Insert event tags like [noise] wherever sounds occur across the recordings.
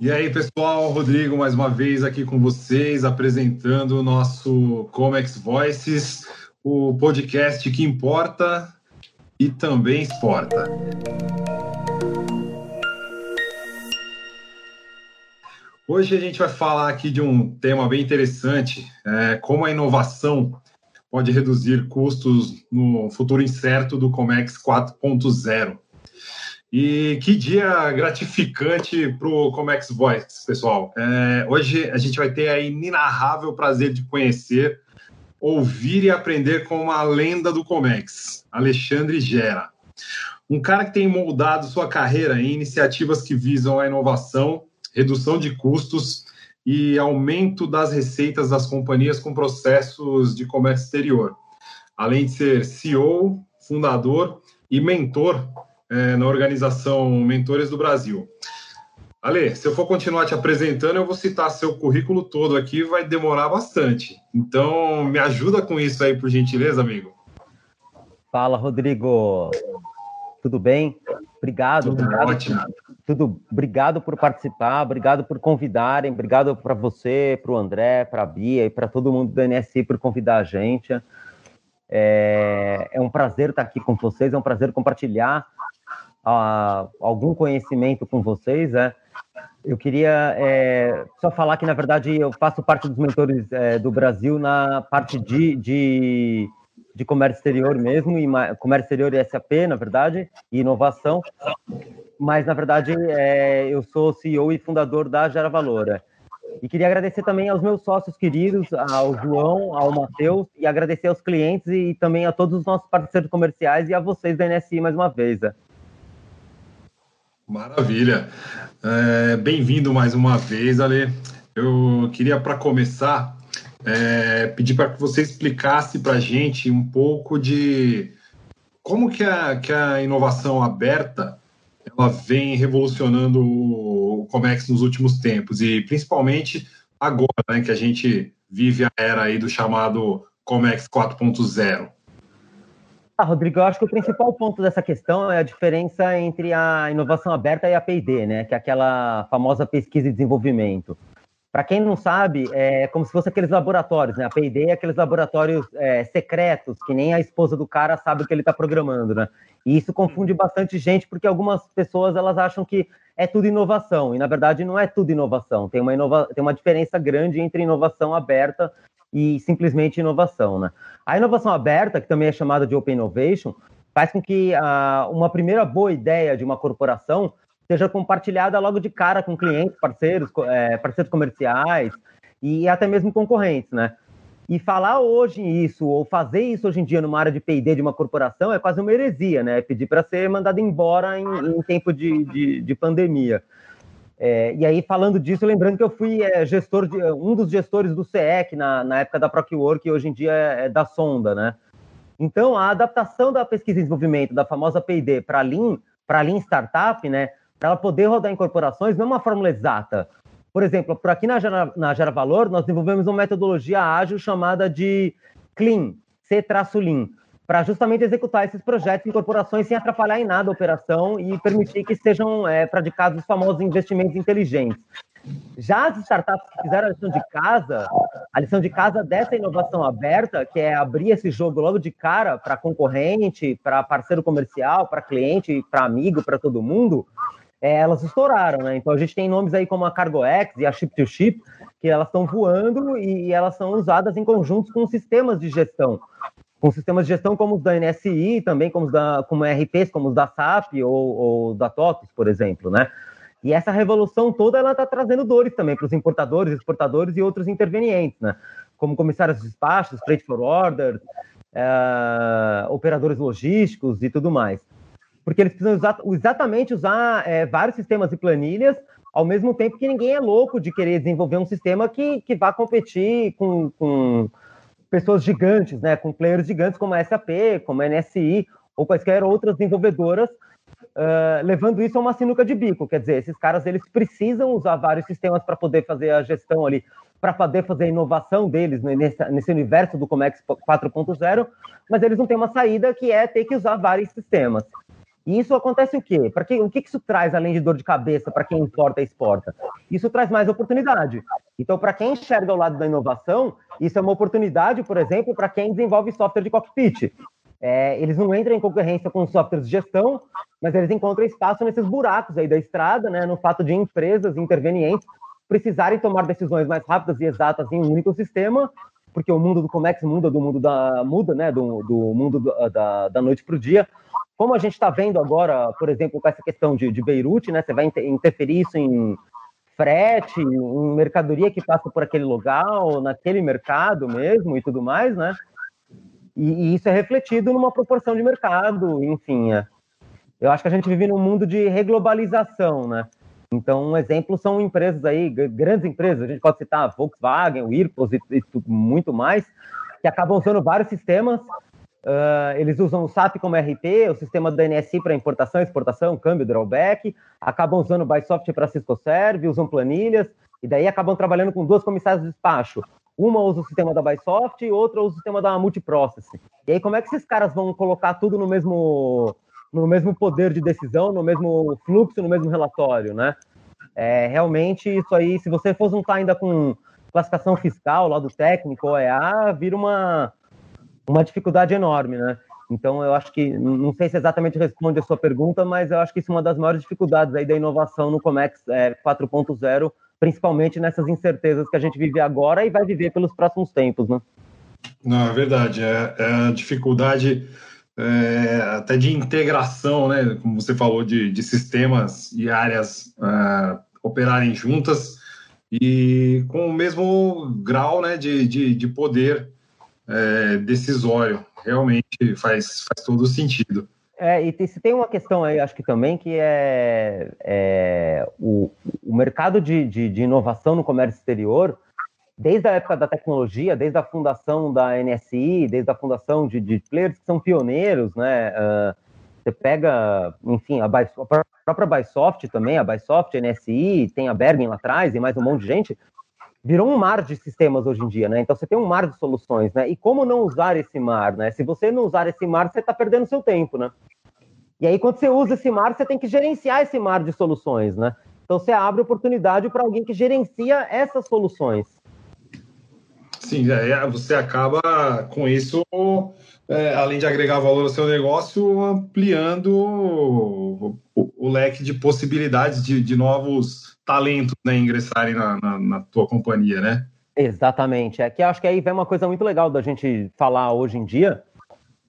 E aí, pessoal, Rodrigo, mais uma vez aqui com vocês, apresentando o nosso Comex Voices, o podcast que importa e também exporta. Hoje a gente vai falar aqui de um tema bem interessante, é, como a inovação pode reduzir custos no futuro incerto do Comex 4.0. E que dia gratificante para o Comex Voice, pessoal. É, hoje a gente vai ter a inenarrável prazer de conhecer, ouvir e aprender com uma lenda do Comex, Alexandre Gera. Um cara que tem moldado sua carreira em iniciativas que visam a inovação, redução de custos e aumento das receitas das companhias com processos de comércio exterior. Além de ser CEO, fundador e mentor é, na organização Mentores do Brasil. Ale, se eu for continuar te apresentando, eu vou citar seu currículo todo aqui, vai demorar bastante. Então, me ajuda com isso aí, por gentileza, amigo. Fala, Rodrigo. Tudo bem? Obrigado. Tudo obrigado, ótimo. Tudo, obrigado por participar, obrigado por convidarem, obrigado para você, para o André, para a Bia e para todo mundo do NSI por convidar a gente. É, é um prazer estar aqui com vocês, é um prazer compartilhar uh, algum conhecimento com vocês. É. Eu queria é, só falar que, na verdade, eu faço parte dos mentores é, do Brasil na parte de, de, de, comércio exterior mesmo, e comércio exterior e SAP, na verdade, e inovação. Mas, na verdade, é, eu sou CEO e fundador da Gera Valor. É. E queria agradecer também aos meus sócios queridos, ao João, ao Matheus, e agradecer aos clientes e também a todos os nossos parceiros comerciais e a vocês da NSI mais uma vez. Maravilha. É, Bem-vindo mais uma vez, Ale. Eu queria, para começar, é, pedir para que você explicasse para a gente um pouco de como que a, que a inovação aberta ela vem revolucionando o Comex nos últimos tempos e principalmente agora, né, que a gente vive a era aí do chamado Comex 4.0. Ah, Rodrigo, eu acho que o principal ponto dessa questão é a diferença entre a inovação aberta e a P&D, né? Que é aquela famosa pesquisa e desenvolvimento. Para quem não sabe, é como se fosse aqueles laboratórios, né? A P&D é aqueles laboratórios é, secretos, que nem a esposa do cara sabe o que ele está programando, né? E isso confunde bastante gente, porque algumas pessoas elas acham que é tudo inovação, e na verdade não é tudo inovação. Tem uma, inova... Tem uma diferença grande entre inovação aberta e simplesmente inovação. Né? A inovação aberta, que também é chamada de Open Innovation, faz com que uh, uma primeira boa ideia de uma corporação seja compartilhada logo de cara com clientes, parceiros, é, parceiros comerciais e até mesmo concorrentes, né? E falar hoje isso, ou fazer isso hoje em dia numa área de P&D de uma corporação é quase uma heresia, né? Pedir para ser mandado embora em, em tempo de, de, de pandemia. É, e aí, falando disso, lembrando que eu fui é, gestor de, um dos gestores do CEC na, na época da ProCwork, que hoje em dia é, é, da Sonda, né? Então, a adaptação da pesquisa e desenvolvimento da famosa P&D para Lean, para Lean Startup, né? Para ela poder rodar em corporações, não é uma fórmula exata. Por exemplo, por aqui na Gera, na Gera Valor, nós desenvolvemos uma metodologia ágil chamada de Clean, C-Lean, para justamente executar esses projetos em corporações sem atrapalhar em nada a operação e permitir que sejam é, praticados os famosos investimentos inteligentes. Já as startups que fizeram a lição de casa, a lição de casa dessa inovação aberta, que é abrir esse jogo logo de cara para concorrente, para parceiro comercial, para cliente, para amigo, para todo mundo, é, elas estouraram, né? Então a gente tem nomes aí como a CargoX e a Ship2Ship, que elas estão voando e elas são usadas em conjuntos com sistemas de gestão com sistemas de gestão como os da NSI, também como os da como RPs, como os da SAP ou, ou da TOTOS, por exemplo, né? E essa revolução toda ela está trazendo dores também para os importadores, exportadores e outros intervenientes, né? Como comissários de despachos, freight forwarders, é, operadores logísticos e tudo mais. Porque eles precisam usar, exatamente usar é, vários sistemas e planilhas, ao mesmo tempo que ninguém é louco de querer desenvolver um sistema que, que vá competir com, com pessoas gigantes, né, com players gigantes como a SAP, como a NSI ou quaisquer outras desenvolvedoras, uh, levando isso a uma sinuca de bico. Quer dizer, esses caras eles precisam usar vários sistemas para poder fazer a gestão ali, para poder fazer a inovação deles nesse, nesse universo do Comex 4.0, mas eles não têm uma saída que é ter que usar vários sistemas. E isso acontece o quê? Para que, o que isso traz além de dor de cabeça para quem importa e exporta? Isso traz mais oportunidade. Então, para quem enxerga o lado da inovação, isso é uma oportunidade, por exemplo, para quem desenvolve software de cockpit. É, eles não entram em concorrência com softwares de gestão, mas eles encontram espaço nesses buracos aí da estrada, né, no fato de empresas intervenientes precisarem tomar decisões mais rápidas e exatas em um único sistema, porque o mundo do Comex muda do mundo da muda, né, do, do mundo do, da, da noite para o dia, como a gente está vendo agora, por exemplo, com essa questão de, de Beirute, né? Você vai interferir isso em frete, em mercadoria que passa por aquele lugar, naquele mercado mesmo e tudo mais, né? E, e, isso é refletido numa proporção de mercado, enfim. É. Eu acho que a gente vive num mundo de reglobalização, né? Então, um exemplo são empresas aí, grandes empresas, a gente pode citar Volkswagen, o Irpos e, e muito mais, que acabam usando vários sistemas Uh, eles usam o SAP como RP, o sistema do NSI para importação, exportação, câmbio, drawback, acabam usando o Bysoft para Cisco Serve, usam planilhas, e daí acabam trabalhando com duas comissárias de despacho. Uma usa o sistema da Bysoft e outra usa o sistema da Multiprocess. E aí, como é que esses caras vão colocar tudo no mesmo, no mesmo poder de decisão, no mesmo fluxo, no mesmo relatório, né? É, realmente, isso aí, se você for juntar ainda com classificação fiscal lá do técnico, OEA, vira uma, uma dificuldade enorme, né? Então, eu acho que, não sei se exatamente responde a sua pergunta, mas eu acho que isso é uma das maiores dificuldades aí da inovação no Comex é, 4.0, principalmente nessas incertezas que a gente vive agora e vai viver pelos próximos tempos, né? Não, é verdade. É, é a dificuldade é, até de integração, né? Como você falou, de, de sistemas e áreas é, operarem juntas e com o mesmo grau né, de, de, de poder é, decisório. Realmente faz, faz todo sentido. É, e se tem uma questão aí, acho que também, que é, é o, o, mercado de, de, de, inovação no comércio exterior, desde a época da tecnologia, desde a fundação da NSI, desde a fundação de, de players que são pioneiros, né? Uh, você pega, enfim, a, a própria Bysoft também, a Bysoft, a NSI, tem a Bergen lá atrás e mais um monte de gente, virou um mar de sistemas hoje em dia, né? Então você tem um mar de soluções, né? E como não usar esse mar, né? Se você não usar esse mar, você está perdendo seu tempo, né? E aí, quando você usa esse mar, você tem que gerenciar esse mar de soluções, né? Então você abre oportunidade para alguém que gerencia essas soluções. Sim, é, é, você acaba com isso, é, além de agregar valor ao seu negócio, ampliando o, leque de possibilidades de, de novos talentos né, ingressarem na, na, na tua companhia, né? Exatamente. É que acho que aí vem uma coisa muito legal da gente falar hoje em dia,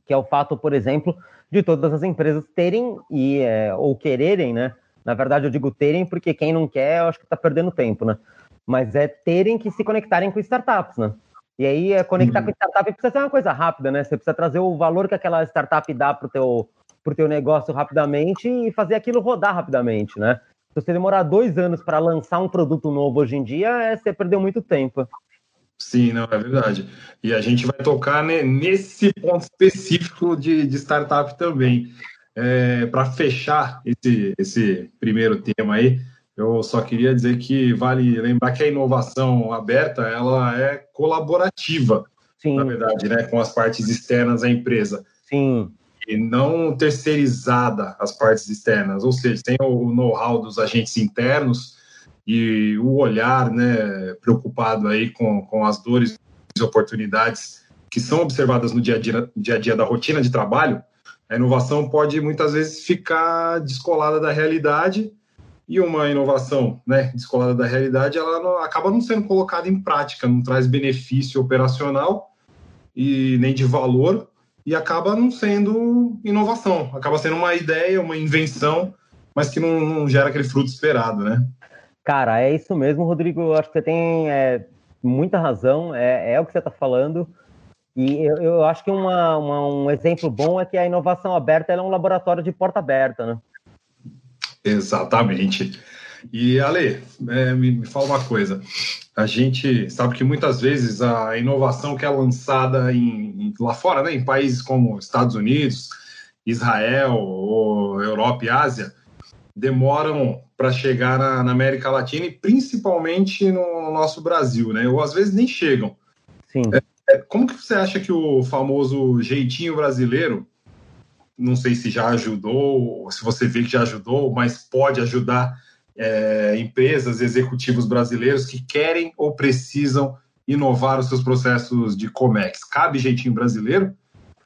que é o fato, por exemplo, de todas as empresas terem e é, ou quererem, né? Na verdade, eu digo terem porque quem não quer, eu acho que está perdendo tempo, né? Mas é terem que se conectarem com startups, né? E aí, é, conectar uhum. com startup precisa ser uma coisa rápida, né? Você precisa trazer o valor que aquela startup dá para o teu, pro teu negócio rapidamente e fazer aquilo rodar rapidamente, né? Você demorar dois anos para lançar um produto novo hoje em dia, é, você perdeu muito tempo. Sim, não, é verdade. E a gente vai tocar né, nesse ponto específico de, de startup também. É, para fechar esse, esse primeiro tema aí, eu só queria dizer que vale lembrar que a inovação aberta ela é colaborativa, Sim. na verdade, né, com as partes externas da empresa. Sim e não terceirizada as partes externas, ou seja, tem o know-how dos agentes internos e o olhar né, preocupado aí com, com as dores e oportunidades que são observadas no dia a dia, dia, a dia da rotina de trabalho, a inovação pode muitas vezes ficar descolada da realidade e uma inovação né, descolada da realidade ela não, acaba não sendo colocada em prática, não traz benefício operacional e nem de valor e acaba não sendo inovação, acaba sendo uma ideia, uma invenção, mas que não, não gera aquele fruto esperado, né? Cara, é isso mesmo, Rodrigo. Eu acho que você tem é, muita razão, é, é, o que você está falando. E eu, eu acho que uma, uma, um exemplo bom é que a inovação aberta é um laboratório de porta aberta, né? Exatamente. E Ale, é, me, me, fala uma coisa. A gente sabe que muitas vezes a inovação que é lançada em, lá fora, né, em países como Estados Unidos, Israel, ou Europa e Ásia, demoram para chegar na, na, América Latina e principalmente no nosso Brasil, né? Ou às vezes nem chegam. Sim. É, é como que você acha que o famoso jeitinho brasileiro não sei se já ajudou, ou se você vê que já ajudou, mas pode ajudar é, empresas, executivos brasileiros que querem ou precisam inovar os seus processos de COMEX. Cabe jeitinho brasileiro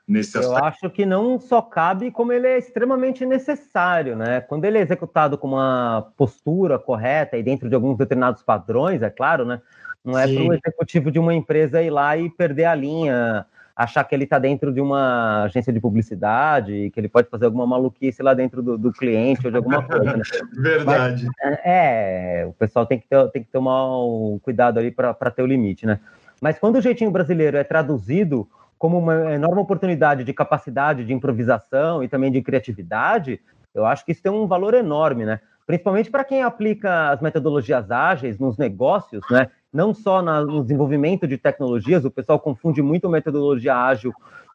nesse aspecto? Eu acho que não só cabe, como ele é extremamente necessário, né? Quando ele é executado com uma postura correta e dentro de alguns determinados padrões, é claro, né? Não é para o executivo de uma empresa ir lá e perder a linha, achar que ele está dentro de uma agência de publicidade, que ele pode fazer alguma maluquice lá dentro do, do cliente ou de alguma coisa. Né? [laughs] Verdade. Mas, é, o pessoal tem que, ter, tem que tomar um cuidado ali para ter o limite, né? Mas quando o jeitinho brasileiro é traduzido como uma enorme oportunidade de capacidade de improvisação e também de criatividade, eu acho que isso tem um valor enorme, né? Principalmente para quem aplica as metodologias ágeis nos negócios, né? Não só na, no desenvolvimento de tecnologias, o pessoal confunde muito metodologia ágil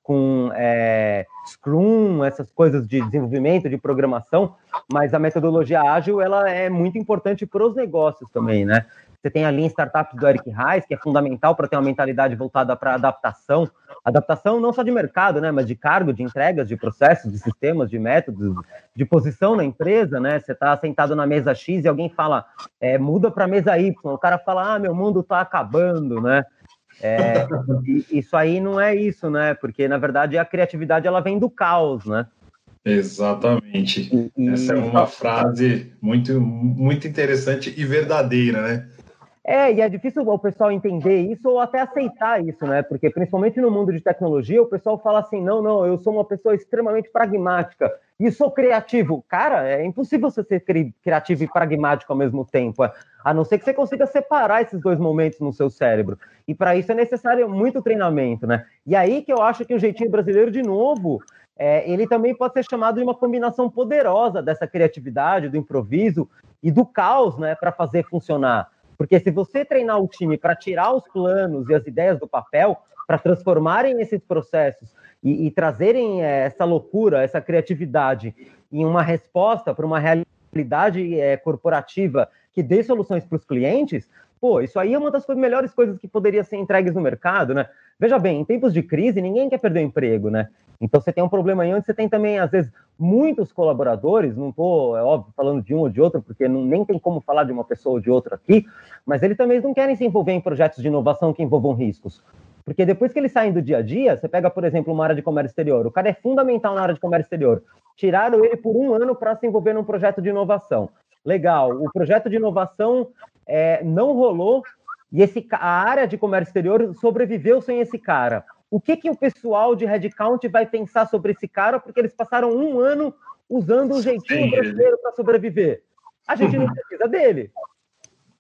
com é, Scrum, essas coisas de desenvolvimento, de programação, mas a metodologia ágil ela é muito importante para os negócios também, né? Você tem ali em startups do Eric Reis, que é fundamental para ter uma mentalidade voltada para adaptação. Adaptação não só de mercado, né, mas de cargo, de entregas, de processos, de sistemas, de métodos, de posição na empresa, né? Você está sentado na mesa X e alguém fala, é, muda para a mesa Y. O cara fala, ah, meu mundo está acabando, né? É, isso aí não é isso, né? Porque, na verdade, a criatividade ela vem do caos, né? Exatamente. Essa é uma frase muito, muito interessante e verdadeira, né? É, e é difícil o pessoal entender isso ou até aceitar isso, né? Porque principalmente no mundo de tecnologia, o pessoal fala assim: não, não, eu sou uma pessoa extremamente pragmática e sou criativo. Cara, é impossível você ser criativo e pragmático ao mesmo tempo, a não ser que você consiga separar esses dois momentos no seu cérebro. E para isso é necessário muito treinamento, né? E aí que eu acho que o jeitinho brasileiro, de novo, é, ele também pode ser chamado de uma combinação poderosa dessa criatividade, do improviso e do caos, né, para fazer funcionar. Porque se você treinar o time para tirar os planos e as ideias do papel, para transformarem esses processos e, e trazerem é, essa loucura, essa criatividade em uma resposta para uma realidade é, corporativa que dê soluções para os clientes, pô, isso aí é uma das melhores coisas que poderia ser entregues no mercado, né? Veja bem, em tempos de crise, ninguém quer perder o emprego, né? Então você tem um problema aí onde você tem também, às vezes, muitos colaboradores, não estou, é óbvio, falando de um ou de outro, porque não, nem tem como falar de uma pessoa ou de outra aqui, mas eles também não querem se envolver em projetos de inovação que envolvam riscos. Porque depois que eles saem do dia a dia, você pega, por exemplo, uma área de comércio exterior, o cara é fundamental na área de comércio exterior. Tiraram ele por um ano para se envolver num projeto de inovação. Legal, o projeto de inovação é, não rolou e esse, a área de comércio exterior sobreviveu sem esse cara o que, que o pessoal de headcount vai pensar sobre esse cara, porque eles passaram um ano usando o jeitinho brasileiro para sobreviver. A gente não precisa dele.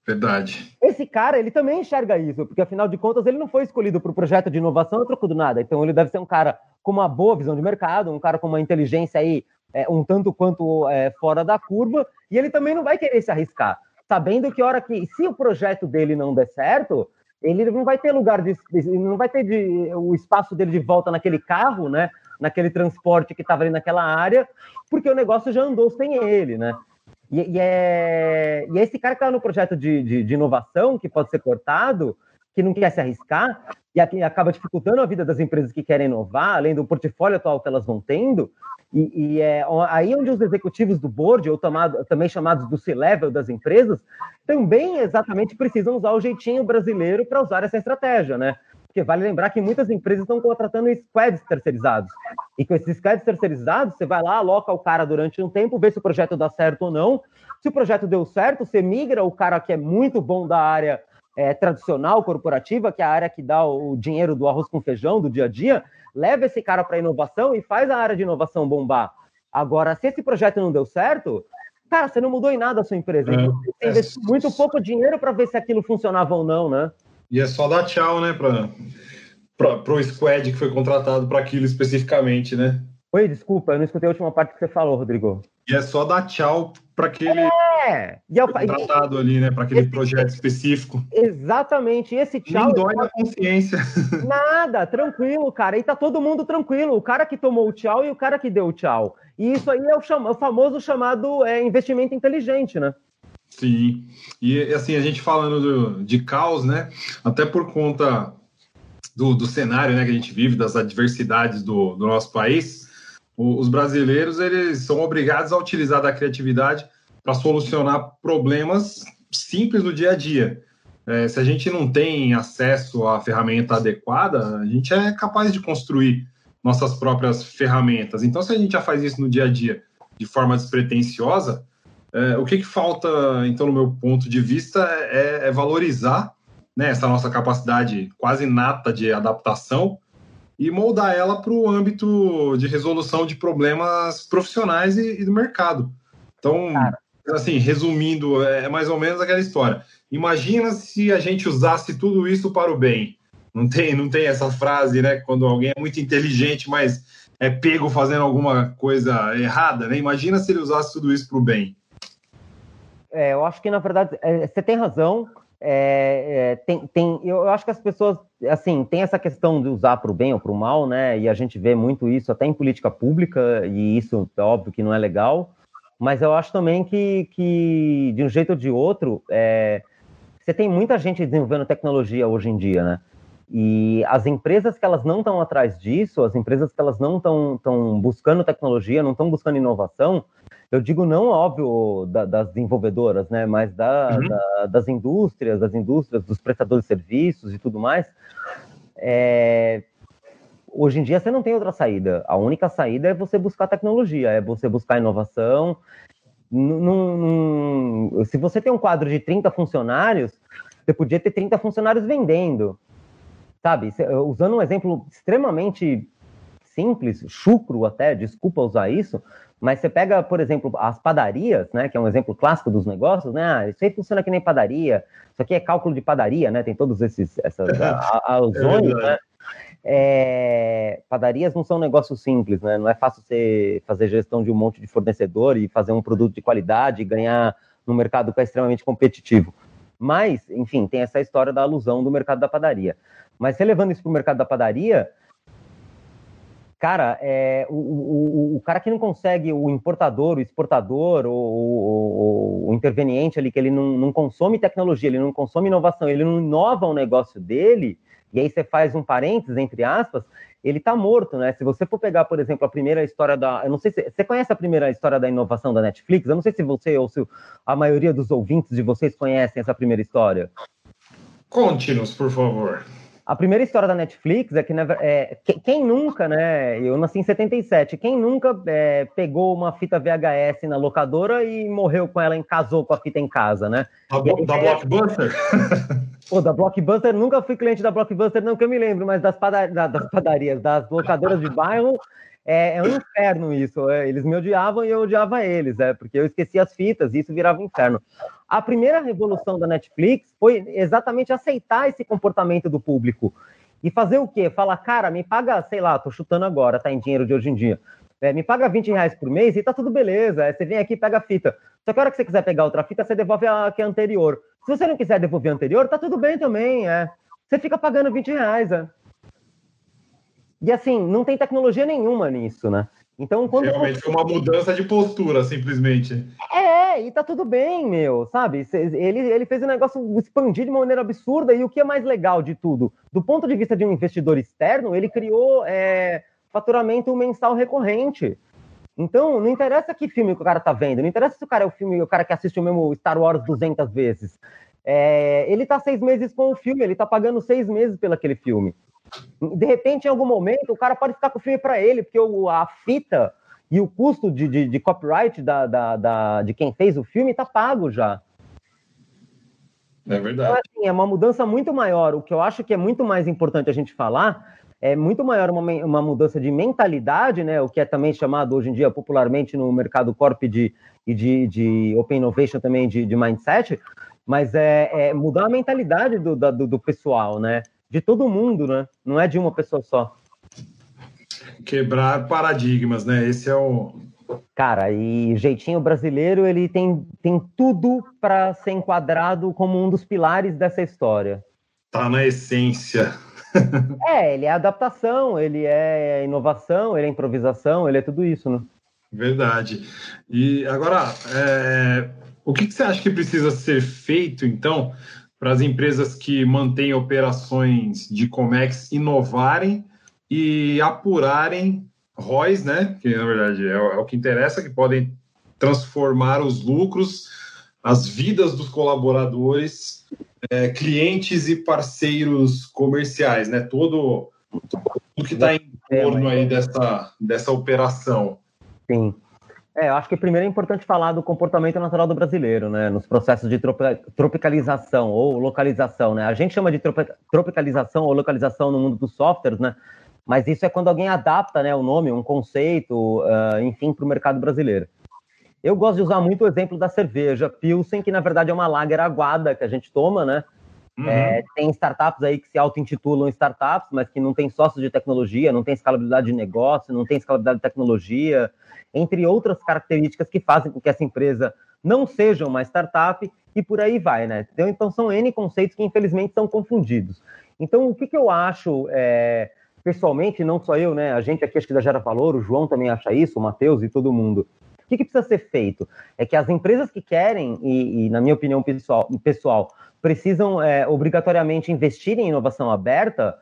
Verdade. Esse cara, ele também enxerga isso, porque afinal de contas ele não foi escolhido para o projeto de inovação a troco do nada. Então ele deve ser um cara com uma boa visão de mercado, um cara com uma inteligência aí é, um tanto quanto é, fora da curva, e ele também não vai querer se arriscar, sabendo que hora que se o projeto dele não der certo, ele não vai ter lugar de, não vai ter de, o espaço dele de volta naquele carro, né? Naquele transporte que estava ali naquela área, porque o negócio já andou sem ele, né? E, e é, e é esse cara que está no projeto de, de, de, inovação, que pode ser cortado, que não quer se arriscar, e acaba dificultando a vida das empresas que querem inovar, além do portfólio atual que elas vão tendo, e, e, é aí onde os executivos do board, ou tomado, também chamados do C-level das empresas, também exatamente precisam usar o jeitinho brasileiro para usar essa estratégia, né? Porque vale lembrar que muitas empresas estão contratando squads terceirizados. E com esses squads terceirizados, você vai lá, aloca o cara durante um tempo, vê se o projeto dá certo ou não. Se o projeto deu certo, você migra o cara que é muito bom da área é, tradicional, corporativa, que é a área que dá o dinheiro do arroz com feijão do dia a dia, leva esse cara para inovação e faz a área de inovação bombar. Agora, se esse projeto não deu certo, cara, você não mudou em nada a sua empresa. É, você é, investiu muito pouco dinheiro para ver se aquilo funcionava ou não, né? E é só dar tchau, né, para o squad que foi contratado para aquilo especificamente, né? Oi, desculpa, eu não escutei a última parte que você falou, Rodrigo. E é só dar tchau para aquele é. e eu, tratado e, ali, né, para aquele esse, projeto específico. Exatamente. E esse tchau. Nem dói na consciência. [laughs] Nada, tranquilo, cara. E tá todo mundo tranquilo. O cara que tomou o tchau e o cara que deu o tchau. E isso aí é o, chama, o famoso chamado é, investimento inteligente, né? Sim. E assim, a gente falando do, de caos, né? Até por conta do, do cenário né, que a gente vive, das adversidades do, do nosso país os brasileiros eles são obrigados a utilizar da criatividade para solucionar problemas simples do dia a dia. É, se a gente não tem acesso à ferramenta adequada, a gente é capaz de construir nossas próprias ferramentas. Então, se a gente já faz isso no dia a dia de forma despretensiosa, é, o que, que, falta, então, no meu ponto de vista, é, é valorizar né, essa nossa capacidade quase nata de adaptação e moldar ela para o âmbito de resolução de problemas profissionais e, e do mercado. Então, Cara. Assim, resumindo, é, é mais ou menos aquela história. Imagina se a gente usasse tudo isso para o bem. Não tem, não tem essa frase, né? Quando alguém é muito inteligente, mas é pego fazendo alguma coisa errada, né? Imagina se ele usasse tudo isso para o bem. É, eu acho que, na verdade, é, você tem razão. É, é, tem, tem, eu acho que as pessoas, assim, tem essa questão de usar para o bem ou para o mal, né? E a gente vê muito isso até em política pública, e isso óbvio que não é legal. Mas eu acho também que, que de um jeito ou de outro, é, você tem muita gente desenvolvendo tecnologia hoje em dia, né? E as empresas que elas não estão atrás disso, as empresas que elas não estão buscando tecnologia, não estão buscando inovação, eu digo não, óbvio, da, das desenvolvedoras, né, mas da, uhum. da, das indústrias, das indústrias, dos prestadores de serviços e tudo mais, é, hoje em dia você não tem outra saída. A única saída é você buscar tecnologia, é você buscar inovação. Num, num, se você tem um quadro de 30 funcionários, você podia ter 30 funcionários vendendo. Sabe? Usando um exemplo extremamente simples, chucro até, desculpa usar isso, mas você pega, por exemplo, as padarias, né, que é um exemplo clássico dos negócios, né? Ah, isso aí funciona que nem padaria. Isso aqui é cálculo de padaria, né? Tem todos esses essas [laughs] é né? É, padarias não são um negócio simples, né? Não é fácil você fazer gestão de um monte de fornecedor e fazer um produto de qualidade e ganhar no mercado que é extremamente competitivo. Mas, enfim, tem essa história da alusão do mercado da padaria. Mas relevando isso para o mercado da padaria, Cara, é, o, o, o, cara que não consegue, o importador, o exportador, o, o, o interveniente ali, que ele não, não, consome tecnologia, ele não consome inovação, ele não inova o negócio dele, e aí você faz um parênteses, entre aspas, ele está morto, né? Se você for pegar, por exemplo, a primeira história da. Eu não sei se. Você conhece a primeira história da inovação da Netflix? Eu não sei se você ou se a maioria dos ouvintes de vocês conhecem essa primeira história. Conte-nos, por favor. A primeira história da Netflix é que, é, quem nunca, né? Eu nasci em 77. Quem nunca é, pegou uma fita VHS na locadora e morreu com ela, casou com a fita em casa, né? A, da Blockbuster? [laughs] Pô, da Blockbuster, nunca fui cliente da Blockbuster, não que eu me lembro, mas das, padar das padarias, das locadoras de bairro, é, é um inferno isso. É, eles me odiavam e eu odiava eles, é, porque eu esquecia as fitas e isso virava um inferno. A primeira revolução da Netflix foi exatamente aceitar esse comportamento do público. E fazer o quê? Falar, cara, me paga, sei lá, tô chutando agora, tá em dinheiro de hoje em dia. É, me paga 20 reais por mês e tá tudo beleza. Você vem aqui e pega a fita. Só que a hora que você quiser pegar outra fita, você devolve a que é anterior. Se você não quiser devolver a anterior, tá tudo bem também, é. Você fica pagando 20 reais, é. E assim, não tem tecnologia nenhuma nisso, né? Então, quando Realmente foi uma mudança de postura, simplesmente. É, e tá tudo bem, meu, sabe? Ele, ele fez o negócio expandir de uma maneira absurda, e o que é mais legal de tudo? Do ponto de vista de um investidor externo, ele criou é, faturamento mensal recorrente. Então, não interessa que filme que o cara tá vendo, não interessa se o cara é o filme, o cara que assiste o mesmo Star Wars 200 vezes. É, ele tá seis meses com o filme, ele tá pagando seis meses pelo aquele filme. De repente, em algum momento, o cara pode ficar com o filme para ele, porque o, a fita e o custo de, de, de copyright da, da, da, de quem fez o filme está pago já. É verdade. Então, assim, é uma mudança muito maior. O que eu acho que é muito mais importante a gente falar é muito maior uma, uma mudança de mentalidade, né? O que é também chamado hoje em dia popularmente no mercado corp de, e de, de open innovation também de, de mindset, mas é, é mudar a mentalidade do, do, do pessoal, né? de todo mundo, né? Não é de uma pessoa só. Quebrar paradigmas, né? Esse é o. Cara, e jeitinho brasileiro, ele tem, tem tudo para ser enquadrado como um dos pilares dessa história. Tá na essência. [laughs] é, ele é adaptação, ele é inovação, ele é improvisação, ele é tudo isso, né? Verdade. E agora, é... o que, que você acha que precisa ser feito, então, para as empresas que mantêm operações de Comex inovarem e apurarem ROIs, né? Que na verdade é, é o que interessa, que podem transformar os lucros, as vidas dos colaboradores, é, clientes e parceiros comerciais, né? Todo, tudo que está em torno aí dessa, dessa operação. Sim. É, eu acho que primeiro é importante falar do comportamento natural do brasileiro, né? Nos processos de tropicalização ou localização, né? A gente chama de tropicalização ou localização no mundo dos softwares, né? Mas isso é quando alguém adapta, né, o nome, um conceito, uh, enfim, para o mercado brasileiro. Eu gosto de usar muito o exemplo da cerveja Pilsen, que na verdade é uma lager aguada que a gente toma, né? Uhum. É, tem startups aí que se auto-intitulam startups, mas que não tem sócios de tecnologia, não tem escalabilidade de negócio, não tem escalabilidade de tecnologia, entre outras características que fazem com que essa empresa não seja uma startup e por aí vai, né? Então, então são N conceitos que infelizmente são confundidos. Então, o que, que eu acho, é, pessoalmente, não só eu, né? A gente aqui acho que da Gera Valor, o João também acha isso, o Matheus e todo mundo. O que, que, precisa ser feito? É que as empresas que querem, e, e na minha opinião pessoal, pessoal precisam é, obrigatoriamente investir em inovação aberta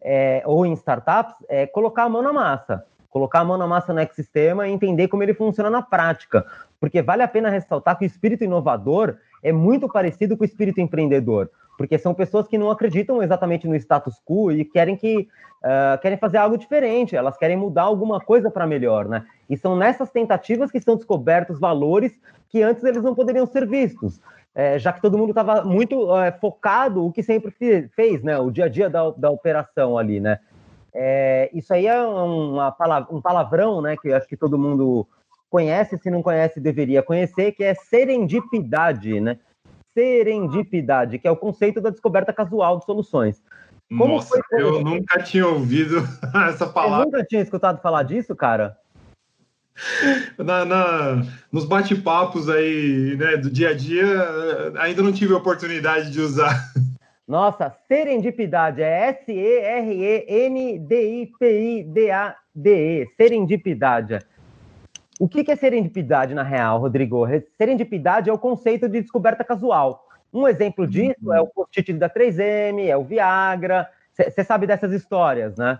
é, ou em startups, é colocar a mão na massa colocar a mão na massa no ecossistema e entender como ele funciona na prática. Porque vale a pena ressaltar que o espírito inovador é muito parecido com o espírito empreendedor. Porque são pessoas que não acreditam exatamente no status quo e querem que uh, querem fazer algo diferente, elas querem mudar alguma coisa para melhor, né? E são nessas tentativas que são descobertos valores que antes eles não poderiam ser vistos. É, já que todo mundo estava muito é, focado o que sempre fez, né? O dia a dia da, da operação ali, né? É, isso aí é uma um palavrão, né, que acho que todo mundo conhece, se não conhece, deveria conhecer, que é serendipidade, né? Serendipidade, que é o conceito da descoberta casual de soluções. Como Nossa, foi, eu nunca tinha ouvido [laughs] essa palavra. Você nunca tinha escutado falar disso, cara? Na, na, nos bate-papos aí, né, do dia a dia, ainda não tive a oportunidade de usar. [laughs] Nossa, serendipidade é S-E-R-E-N-D-I-P-I-D-A-D-E. Serendipidade. O que é serendipidade na real, Rodrigo? Serendipidade é o conceito de descoberta casual. Um exemplo disso é o post-it da 3M, é o Viagra. Você sabe dessas histórias, né?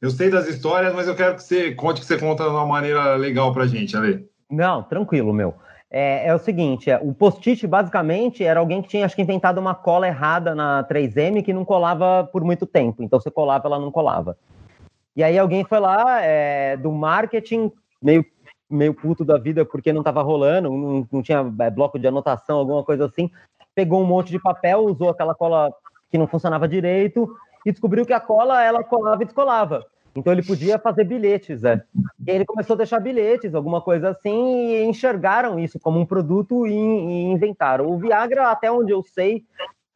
Eu sei das histórias, mas eu quero que você conte que você conta de uma maneira legal pra gente, Ale. Não, tranquilo, meu é, é o seguinte: é, o post-it basicamente era alguém que tinha, acho que, inventado uma cola errada na 3M que não colava por muito tempo. Então você colava, ela não colava. E aí alguém foi lá é, do marketing, meio, meio puto da vida porque não estava rolando, não, não tinha é, bloco de anotação, alguma coisa assim. Pegou um monte de papel, usou aquela cola que não funcionava direito e descobriu que a cola ela colava e descolava. Então ele podia fazer bilhetes, né? E ele começou a deixar bilhetes, alguma coisa assim, e enxergaram isso como um produto e, e inventaram. O Viagra, até onde eu sei,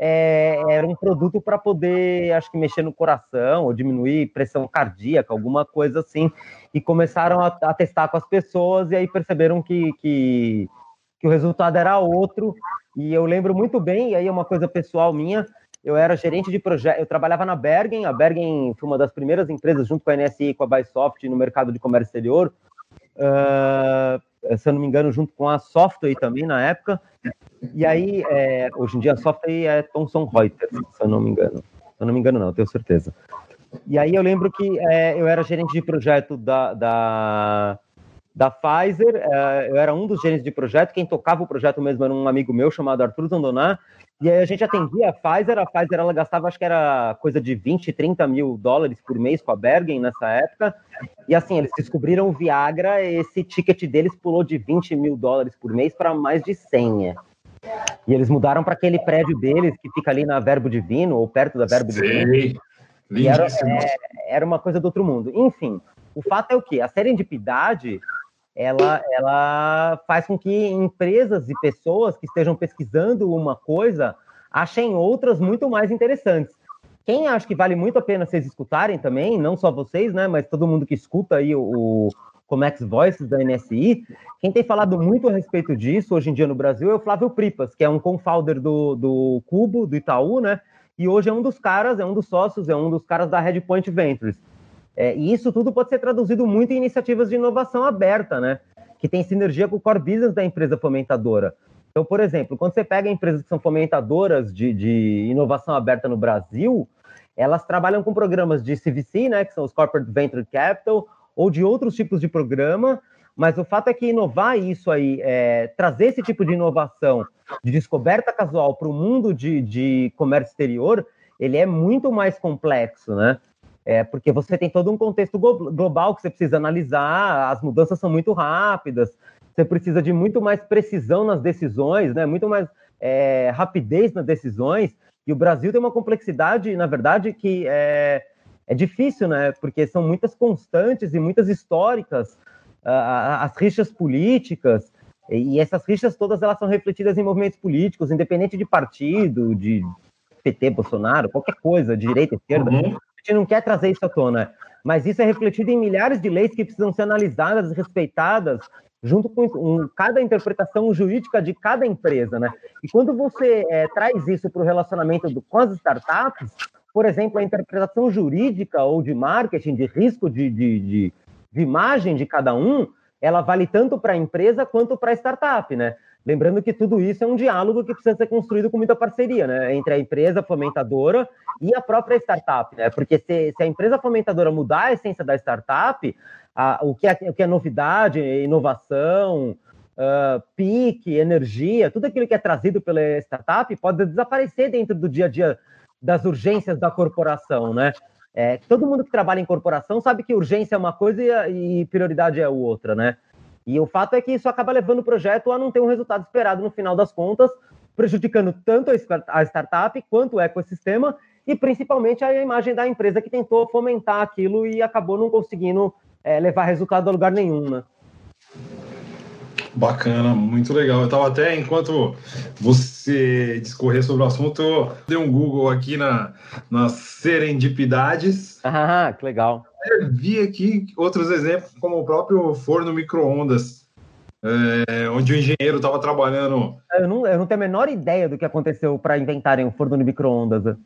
é, era um produto para poder, acho que, mexer no coração ou diminuir pressão cardíaca, alguma coisa assim. E começaram a, a testar com as pessoas e aí perceberam que, que, que o resultado era outro. E eu lembro muito bem, e aí é uma coisa pessoal minha, eu era gerente de projeto, eu trabalhava na Bergen, a Bergen foi uma das primeiras empresas, junto com a NSI e com a Bysoft, no mercado de comércio exterior, uh, se eu não me engano, junto com a Software também, na época, e aí, é, hoje em dia a Software é Thomson Reuters, se eu não me engano, se eu não me engano não, tenho certeza. E aí eu lembro que é, eu era gerente de projeto da, da, da Pfizer, é, eu era um dos gerentes de projeto, quem tocava o projeto mesmo era um amigo meu chamado Arthur Zandoná, e aí a gente atendia a Pfizer, a Pfizer ela gastava, acho que era coisa de 20, 30 mil dólares por mês com a Bergen nessa época. E assim, eles descobriram o Viagra, esse ticket deles pulou de 20 mil dólares por mês para mais de 100. E eles mudaram para aquele prédio deles que fica ali na Verbo Divino, ou perto da Verbo Sim. Divino. E era, é, era uma coisa do outro mundo. Enfim, o fato é o que? A serendipidade ela, ela faz com que empresas e pessoas que estejam pesquisando uma coisa achem outras muito mais interessantes. Quem acha que vale muito a pena vocês escutarem também, não só vocês, né, mas todo mundo que escuta aí o, Comex Voices da NSI, quem tem falado muito a respeito disso hoje em dia no Brasil é o Flávio Pripas, que é um co-founder do, do Cubo, do Itaú, né, e hoje é um dos caras, é um dos sócios, é um dos caras da Redpoint Ventures. É, e isso tudo pode ser traduzido muito em iniciativas de inovação aberta, né? Que tem sinergia com o core business da empresa fomentadora. Então, por exemplo, quando você pega empresas que são fomentadoras de, de inovação aberta no Brasil, elas trabalham com programas de CVC, né? Que são os Corporate Venture Capital, ou de outros tipos de programa, mas o fato é que inovar isso aí, é, trazer esse tipo de inovação de descoberta casual para o mundo de, de comércio exterior, ele é muito mais complexo, né? É, porque você tem todo um contexto global que você precisa analisar, as mudanças são muito rápidas, você precisa de muito mais precisão nas decisões, né? muito mais é, rapidez nas decisões, e o Brasil tem uma complexidade, na verdade, que é, é difícil, né? porque são muitas constantes e muitas históricas, as rixas políticas, e essas rixas todas elas são refletidas em movimentos políticos, independente de partido, de PT, Bolsonaro, qualquer coisa, direita, esquerda. Uhum. Gente não quer trazer isso à tona, mas isso é refletido em milhares de leis que precisam ser analisadas e respeitadas junto com um, cada interpretação jurídica de cada empresa, né? E quando você é, traz isso para o relacionamento do, com as startups, por exemplo, a interpretação jurídica ou de marketing, de risco de, de, de, de imagem de cada um, ela vale tanto para a empresa quanto para a startup, né? Lembrando que tudo isso é um diálogo que precisa ser construído com muita parceria, né? Entre a empresa fomentadora e a própria startup, né? Porque se, se a empresa fomentadora mudar a essência da startup, a, o, que é, o que é novidade, inovação, uh, pique, energia, tudo aquilo que é trazido pela startup pode desaparecer dentro do dia a dia das urgências da corporação, né? É, todo mundo que trabalha em corporação sabe que urgência é uma coisa e, e prioridade é outra, né? E o fato é que isso acaba levando o projeto a não ter um resultado esperado no final das contas, prejudicando tanto a startup quanto o ecossistema e principalmente a imagem da empresa que tentou fomentar aquilo e acabou não conseguindo é, levar resultado a lugar nenhum, né? Bacana, muito legal. Eu estava até, enquanto você discorrer sobre o assunto, eu dei um Google aqui na, nas serendipidades. Ah, que legal. Eu vi aqui outros exemplos, como o próprio forno micro-ondas, é, onde o engenheiro estava trabalhando. Eu não, eu não tenho a menor ideia do que aconteceu para inventarem o forno micro-ondas.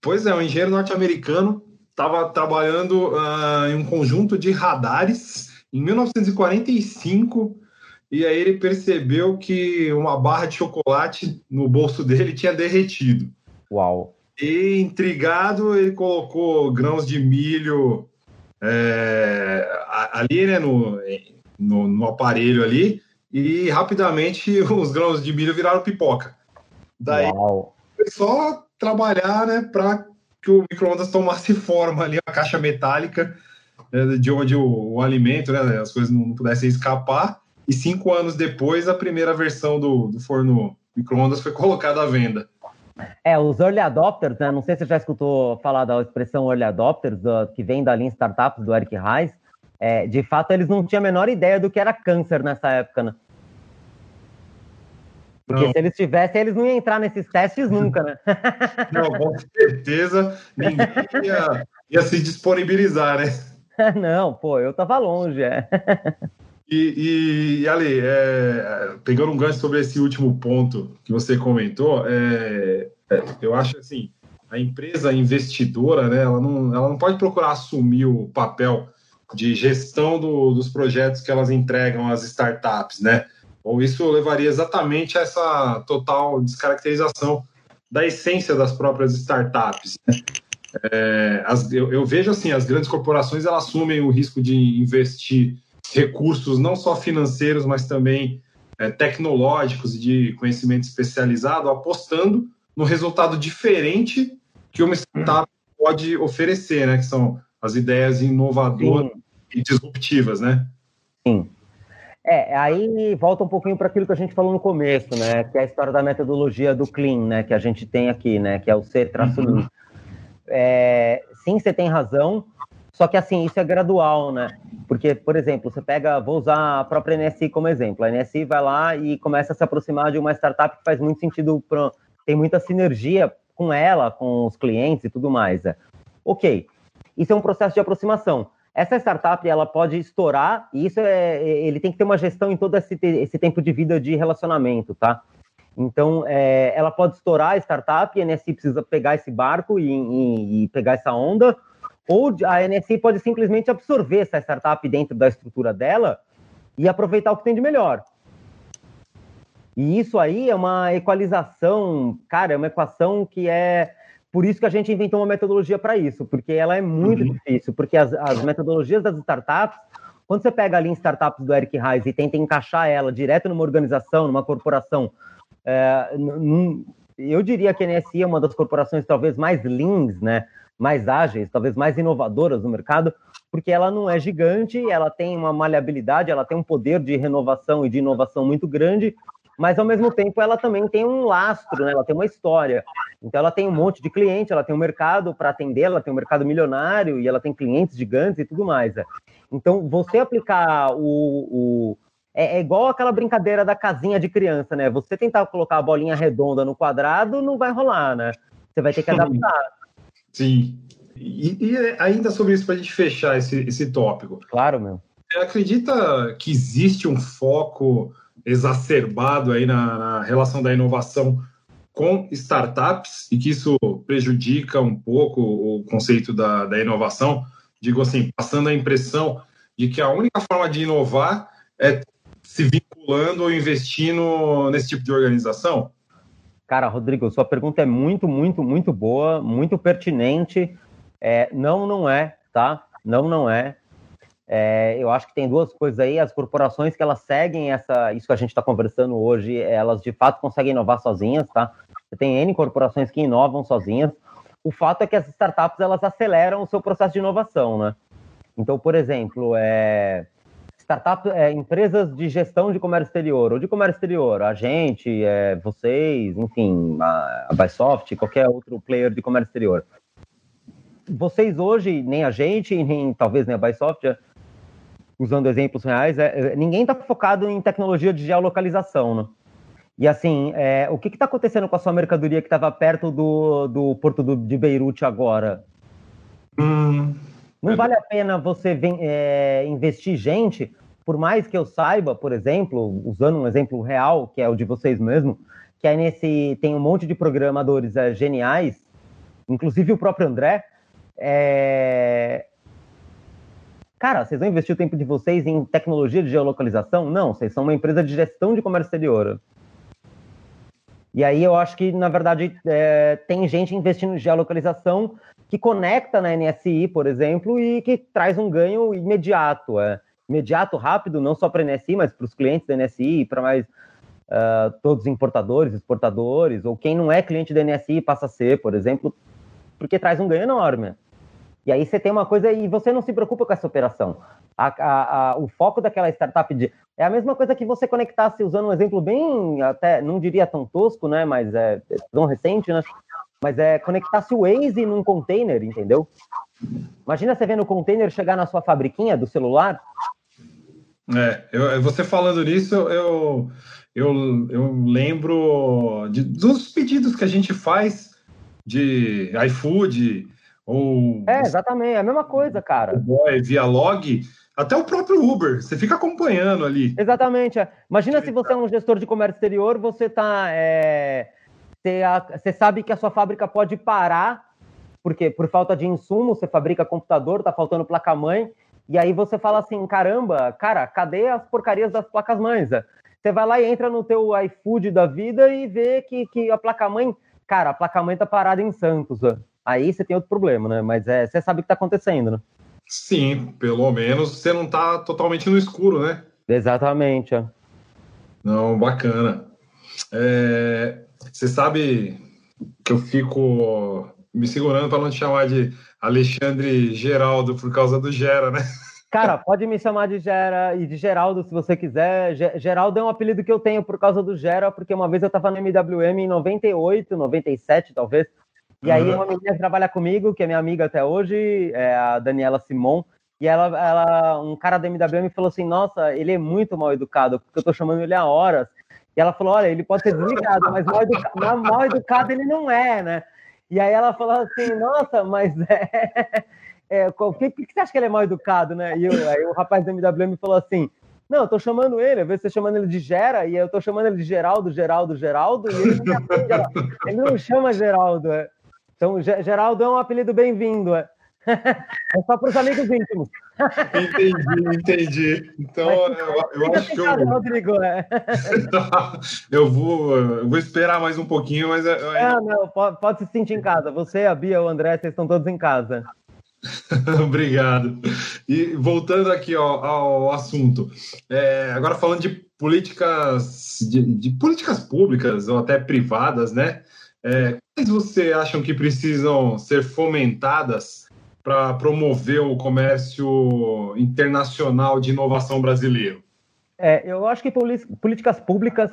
Pois é, um engenheiro norte-americano estava trabalhando uh, em um conjunto de radares em 1945 e aí ele percebeu que uma barra de chocolate no bolso dele tinha derretido. Uau! E intrigado, ele colocou grãos de milho é, ali, né, no, no, no, aparelho ali, e rapidamente [laughs] os grãos de milho viraram pipoca. Daí Uau. foi só trabalhar, né, para que o micro-ondas tomasse [laughs] forma ali, a caixa metálica, né, de onde o, o alimento, né, as coisas não pudessem escapar. E cinco anos depois, a primeira versão do, do forno micro-ondas foi [laughs] colocada à venda. É, os early adopters, né? Não sei se você já escutou falar da expressão early adopters, do, que vem da linha Startups do Eric Reis. É, de fato, eles não tinham a menor ideia do que era câncer nessa época, né? Porque não. se eles tivessem, eles não iam entrar nesses testes nunca, né? [laughs] Não, com certeza ninguém ia, ia se disponibilizar, né? [laughs] Não, pô, eu tava longe, é. [laughs] E, e Ali, é, pegando um gancho sobre esse último ponto que você comentou, é, é, eu acho assim, a empresa investidora, né, ela não, ela não pode procurar assumir o papel de gestão do, dos projetos que elas entregam às startups, né? Ou isso levaria exatamente a essa total descaracterização da essência das próprias startups. Né? É, as, eu, eu, vejo assim, as grandes corporações elas assumem o risco de investir recursos não só financeiros, mas também é, tecnológicos e de conhecimento especializado, apostando no resultado diferente que uma startup pode oferecer, né? Que são as ideias inovadoras Sim. e disruptivas, né? Sim. É, aí volta um pouquinho para aquilo que a gente falou no começo, né? Que é a história da metodologia do Clean, né? Que a gente tem aqui, né? Que é o ser traço uhum. é, Sim, você tem razão. Só que assim, isso é gradual, né? Porque, por exemplo, você pega, vou usar a própria NSI como exemplo. A NSI vai lá e começa a se aproximar de uma startup que faz muito sentido, pra, tem muita sinergia com ela, com os clientes e tudo mais. É. Ok, isso é um processo de aproximação. Essa startup ela pode estourar e isso é, ele tem que ter uma gestão em todo esse, esse tempo de vida de relacionamento, tá? Então, é, ela pode estourar a startup a NSI precisa pegar esse barco e, e, e pegar essa onda, ou a NSI pode simplesmente absorver essa startup dentro da estrutura dela e aproveitar o que tem de melhor. E isso aí é uma equalização, cara, é uma equação que é Por isso que a gente inventou uma metodologia para isso, porque ela é muito uhum. difícil, porque as, as, metodologias das startups, quando você pega ali em startups do Eric Reis e tenta encaixar ela direto numa organização, numa corporação, é, num, eu diria que a NSI é uma das corporações talvez mais leans, né? Mais ágeis, talvez mais inovadoras no mercado, porque ela não é gigante, ela tem uma maleabilidade, ela tem um poder de renovação e de inovação muito grande, mas ao mesmo tempo ela também tem um lastro, né? ela tem uma história. Então ela tem um monte de cliente, ela tem um mercado para atender, ela tem um mercado milionário e ela tem clientes gigantes e tudo mais. Né? Então você aplicar o, o é, é, igual aquela brincadeira da casinha de criança, né? Você tentar colocar a bolinha redonda no quadrado, não vai rolar, né? Você vai ter que adaptar. [laughs] Sim. E, e ainda sobre isso, para a gente fechar esse, esse tópico. Claro, meu. Você acredita que existe um foco exacerbado aí na, na relação da inovação com startups e que isso prejudica um pouco o conceito da, da inovação? Digo assim, passando a impressão de que a única forma de inovar é se vinculando ou investindo nesse tipo de organização? Cara, Rodrigo, sua pergunta é muito, muito, muito boa, muito pertinente. É, não, não é, tá? Não, não é. é. Eu acho que tem duas coisas aí. As corporações que elas seguem essa, isso que a gente está conversando hoje, elas de fato conseguem inovar sozinhas, tá? Tem N corporações que inovam sozinhas. O fato é que as startups elas aceleram o seu processo de inovação, né? Então, por exemplo, é, startups, é, empresas de gestão de comércio exterior, ou de comércio exterior, a gente, é, vocês, enfim, a, a Bysoft, qualquer outro player de comércio exterior. Vocês hoje, nem a gente, nem talvez nem a Bysoft, é, usando exemplos reais, é, é ninguém está focado em tecnologia de geolocalização, né? E assim, é, o que está acontecendo com a sua mercadoria que estava perto do, do porto do, de Beirute agora? Hum, não vale a pena você vem, é, investir gente, por mais que eu saiba, por exemplo, usando um exemplo real, que é o de vocês mesmo, que aí nesse tem um monte de programadores é, geniais, inclusive o próprio André. É... Cara, vocês vão investir o tempo de vocês em tecnologia de geolocalização? Não, vocês são uma empresa de gestão de comércio exterior. E aí eu acho que, na verdade, é, tem gente investindo em geolocalização que conecta na NSI, por exemplo, e que traz um ganho imediato. É, imediato, rápido, não só para a NSI, mas para os clientes da NSI, para mais uh, todos os importadores, exportadores, ou quem não é cliente da NSI passa a ser, por exemplo, porque traz um ganho enorme. E aí você tem uma coisa e você não se preocupa com essa operação. A, a, a, o foco daquela startup de, é a mesma coisa que você conectasse, usando um exemplo bem, até não diria tão tosco, né? Mas é, é tão recente, né? mas é conectar-se o Waze num container, entendeu? Imagina você vendo o container chegar na sua fabriquinha do celular. É, eu, você falando nisso, eu, eu, eu lembro de, dos pedidos que a gente faz de iFood ou. É, exatamente, é a mesma coisa, cara. Boy, via log, até o próprio Uber, você fica acompanhando ali. Exatamente. É. Imagina se você é um gestor de comércio exterior, você está. É você sabe que a sua fábrica pode parar, porque por falta de insumo, você fabrica computador, tá faltando placa-mãe, e aí você fala assim, caramba, cara, cadê as porcarias das placas-mães? Você vai lá e entra no teu iFood da vida e vê que, que a placa-mãe, cara, a placa-mãe tá parada em Santos. Aí você tem outro problema, né? Mas é, você sabe o que tá acontecendo, né? Sim, pelo menos você não tá totalmente no escuro, né? Exatamente. Não, bacana. É, você sabe que eu fico me segurando para não te chamar de Alexandre Geraldo por causa do Gera, né? Cara, pode me chamar de Gera e de Geraldo se você quiser. Geraldo é um apelido que eu tenho por causa do Gera, porque uma vez eu estava no MWM em 98, 97 talvez. E aí uma menina que trabalha comigo, que é minha amiga até hoje, é a Daniela Simon, e ela, ela, um cara da MWM falou assim: Nossa, ele é muito mal educado, porque eu tô chamando ele há horas. E ela falou: olha, ele pode ser desligado, mas mal educado, mal educado ele não é, né? E aí ela falou assim: nossa, mas [laughs] é. é o que, que, você acha que ele é mal educado, né? E eu, aí o rapaz do MWM falou assim: não, eu tô chamando ele, às vezes você chamando ele de Gera, e eu tô chamando ele de Geraldo, Geraldo, Geraldo, e ele não, ele não chama Geraldo. É. Então, Geraldo é um apelido bem-vindo. É. [laughs] é só para os amigos íntimos. entendi, entendi. Então, eu, eu acho que eu. Rodrigo, é. [laughs] eu, vou, eu vou esperar mais um pouquinho, mas. Eu... Não, não, pode, pode, se sentir em casa. Você, a Bia, o André, vocês estão todos em casa. [laughs] Obrigado. E voltando aqui ao, ao assunto, é, agora falando de políticas, de, de, políticas públicas ou até privadas, né? É, quais você acham que precisam ser fomentadas para promover o comércio internacional de inovação brasileiro? É, eu acho que políticas públicas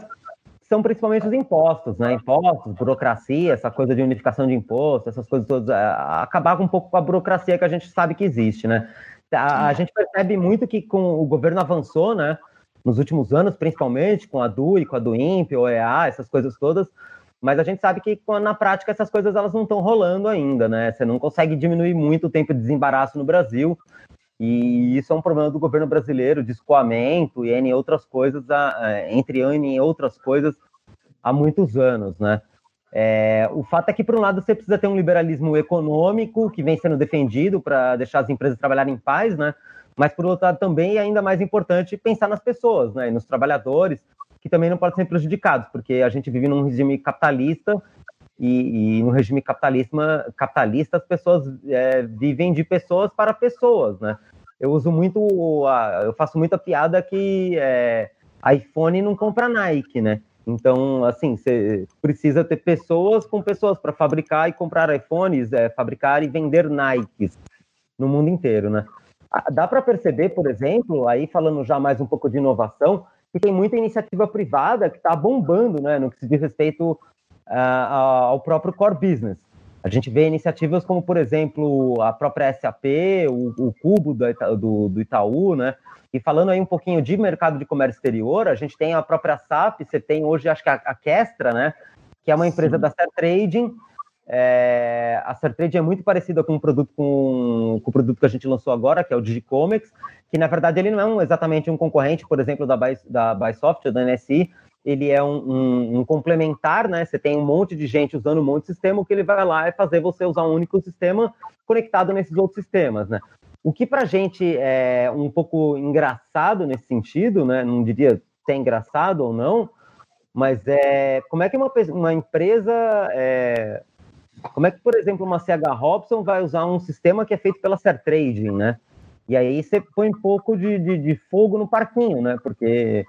são principalmente os impostos, né? Impostos, burocracia, essa coisa de unificação de impostos, essas coisas todas, é, acabar um pouco com a burocracia que a gente sabe que existe, né? A, a gente percebe muito que com o governo avançou, né? Nos últimos anos, principalmente, com a DUI, com a DUIMP, OEA, essas coisas todas, mas a gente sabe que na prática essas coisas elas não estão rolando ainda, né? Você não consegue diminuir muito o tempo de desembaraço no Brasil. E isso é um problema do governo brasileiro, de escoamento e N outras coisas, entre N outras coisas, há muitos anos, né? É, o fato é que, por um lado, você precisa ter um liberalismo econômico que vem sendo defendido para deixar as empresas trabalharem em paz, né? Mas, por outro lado, também é ainda mais importante pensar nas pessoas, né? E nos trabalhadores, que também não podem ser prejudicados, porque a gente vive num regime capitalista e, e no regime capitalista, capitalista as pessoas é, vivem de pessoas para pessoas, né? Eu uso muito, eu faço muita piada que é, iPhone não compra Nike, né? Então, assim, você precisa ter pessoas com pessoas para fabricar e comprar iPhones, é, fabricar e vender Nikes no mundo inteiro, né? Dá para perceber, por exemplo, aí falando já mais um pouco de inovação, que tem muita iniciativa privada que está bombando né, no que se diz respeito uh, ao próprio core business. A gente vê iniciativas como, por exemplo, a própria SAP, o, o Cubo do, do, do, Itaú, né? E falando aí um pouquinho de mercado de comércio exterior, a gente tem a própria SAP, você tem hoje, acho que a, a Kestra, né? Que é uma empresa Sim. da Fair Trading, é, a Sertrade é muito parecida com o produto com, com, o produto que a gente lançou agora, que é o Digicomics, que na verdade ele não é um, exatamente um concorrente, por exemplo, da, Buy, da Bysoft, da NSI, ele é um, um, um, complementar, né? Você tem um monte de gente usando um monte de sistema, o que ele vai lá é fazer você usar um único sistema conectado nesses outros sistemas, né? O que para a gente é um pouco engraçado nesse sentido, né? Não diria se é engraçado ou não, mas é como é que uma, uma empresa é, como é que, por exemplo, uma CH Robson vai usar um sistema que é feito pela Trading, né? E aí você põe um pouco de, de, de fogo no parquinho, né? Porque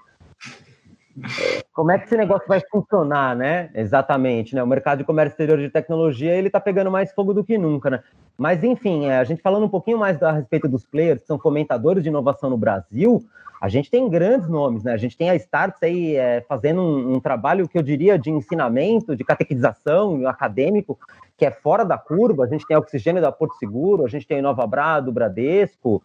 é, como é que esse negócio vai funcionar, né? Exatamente, né? O mercado de comércio exterior de tecnologia, ele tá pegando mais fogo do que nunca, né? Mas, enfim, é, a gente falando um pouquinho mais a respeito dos players que são fomentadores de inovação no Brasil, a gente tem grandes nomes, né? A gente tem a Starts aí é, fazendo um, um, trabalho que eu diria de ensinamento, de catequização acadêmico, que é fora da curva. A gente tem Oxigênio da Porto Seguro, a gente tem Nova Bra do Bradesco,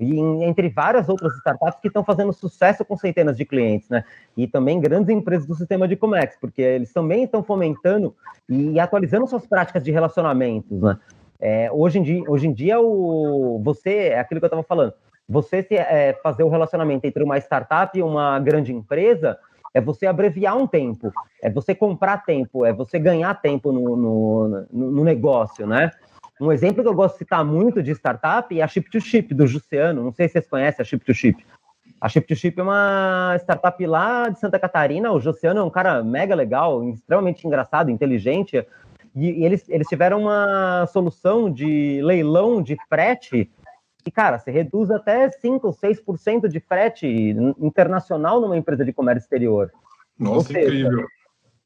e entre várias outras startups que estão fazendo sucesso com centenas de clientes, né? E também grandes empresas do sistema de Comex, porque eles também estão fomentando e atualizando suas práticas de relacionamentos, né? É, hoje, em dia, hoje em dia, o, você, é aquilo que eu estava falando, você se, é, fazer o relacionamento entre uma startup e uma grande empresa é você abreviar um tempo, é você comprar tempo, é você ganhar tempo no, no, no negócio, né? Um exemplo que eu gosto de citar muito de startup é a Chip to Chip, do Jussiano. Não sei se vocês conhecem a Chip to Chip. A Chip to Chip é uma startup lá de Santa Catarina. O Jussiano é um cara mega legal, extremamente engraçado, inteligente. E, e eles, eles tiveram uma solução de leilão de frete que, cara, você reduz até 5 ou 6% de frete internacional numa empresa de comércio exterior. Nossa, seja, incrível.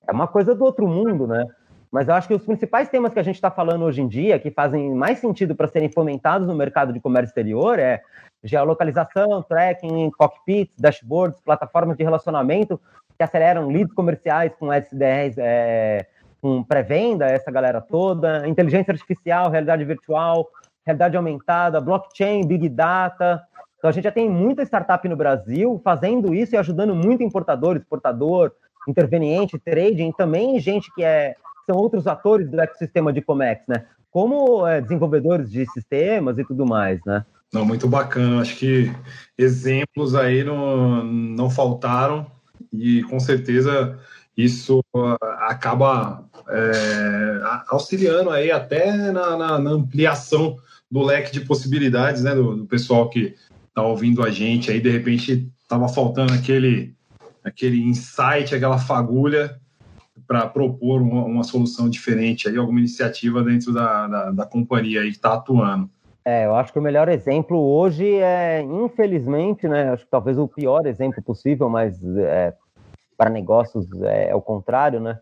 É uma coisa do outro mundo, né? Mas eu acho que os principais temas que a gente está falando hoje em dia, que fazem mais sentido para serem fomentados no mercado de comércio exterior, é geolocalização, tracking, cockpits, dashboards, plataformas de relacionamento que aceleram leads comerciais com SDRs, é, com pré-venda, essa galera toda, inteligência artificial, realidade virtual, realidade aumentada, blockchain, big data. Então a gente já tem muita startup no Brasil fazendo isso e ajudando muito importador, exportador, interveniente, trading, também gente que é são outros atores do ecossistema de Comex, né? Como é, desenvolvedores de sistemas e tudo mais, né? Não, muito bacana. Acho que exemplos aí não, não faltaram e com certeza isso acaba é, auxiliando aí até na, na, na, ampliação do leque de possibilidades, né, do, do pessoal que está ouvindo a gente aí, de repente estava faltando aquele, aquele insight, aquela fagulha para propor uma, uma, solução diferente aí, alguma iniciativa dentro da, da, da companhia aí que está atuando. É, eu acho que o melhor exemplo hoje é, infelizmente, né? Acho que talvez o pior exemplo possível, mas é, para negócios é, é, o contrário, né?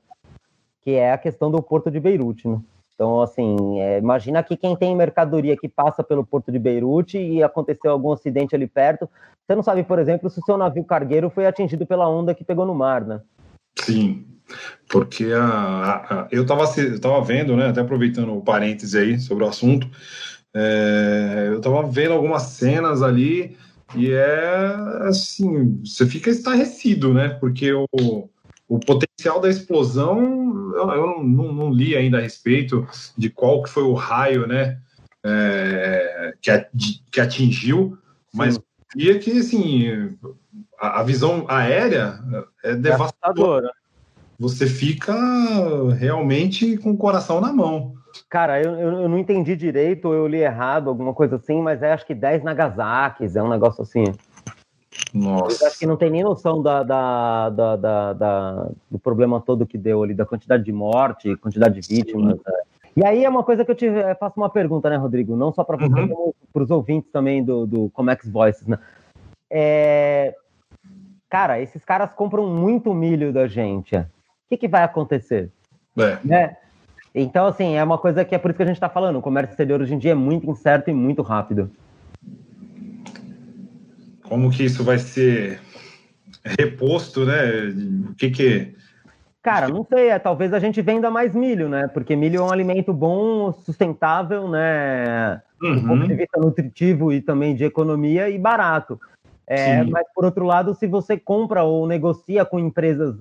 Que é a questão do Porto de Beirute, né? Então, assim, é, imagina que quem tem mercadoria que passa pelo Porto de Beirute e aconteceu algum acidente ali perto, você não sabe, por exemplo, se o seu navio cargueiro foi atingido pela onda que pegou no mar, né? Sim, porque a, a, a eu estava vendo, né, até aproveitando o parêntese aí sobre o assunto, é, eu estava vendo algumas cenas ali e é assim, você fica estarrecido, né? Porque o, o potencial da explosão, eu, eu não, não, li ainda a respeito de qual que foi o raio, né? É, que, que atingiu, mas via que assim a, a, visão aérea é devastadora. Você fica realmente com o coração na mão. Cara, eu, eu, não entendi direito, eu li errado, alguma coisa assim, mas é acho que 10 Nagasakis, é um negócio assim. Nossa. Eu acho que não tem nem noção da, da, da, da, do problema todo que deu ali, da quantidade de morte, quantidade de vítimas. É. E aí é uma coisa que eu te eu faço uma pergunta, né, Rodrigo? Não só para você, uhum. como para os ouvintes também do, do Comex Voices, né? É... Cara, esses caras compram muito milho da gente. O que, que vai acontecer? É. Né? Então, assim, é uma coisa que é por isso que a gente está falando. O comércio exterior hoje em dia é muito incerto e muito rápido. Como que isso vai ser reposto, né? O que que... Cara, não sei, é, talvez a gente venda mais milho, né? Porque milho é um alimento bom, sustentável, né? Uhum. Do ponto de vista nutritivo e também de economia e barato. É, mas, por outro lado, se você compra ou negocia com empresas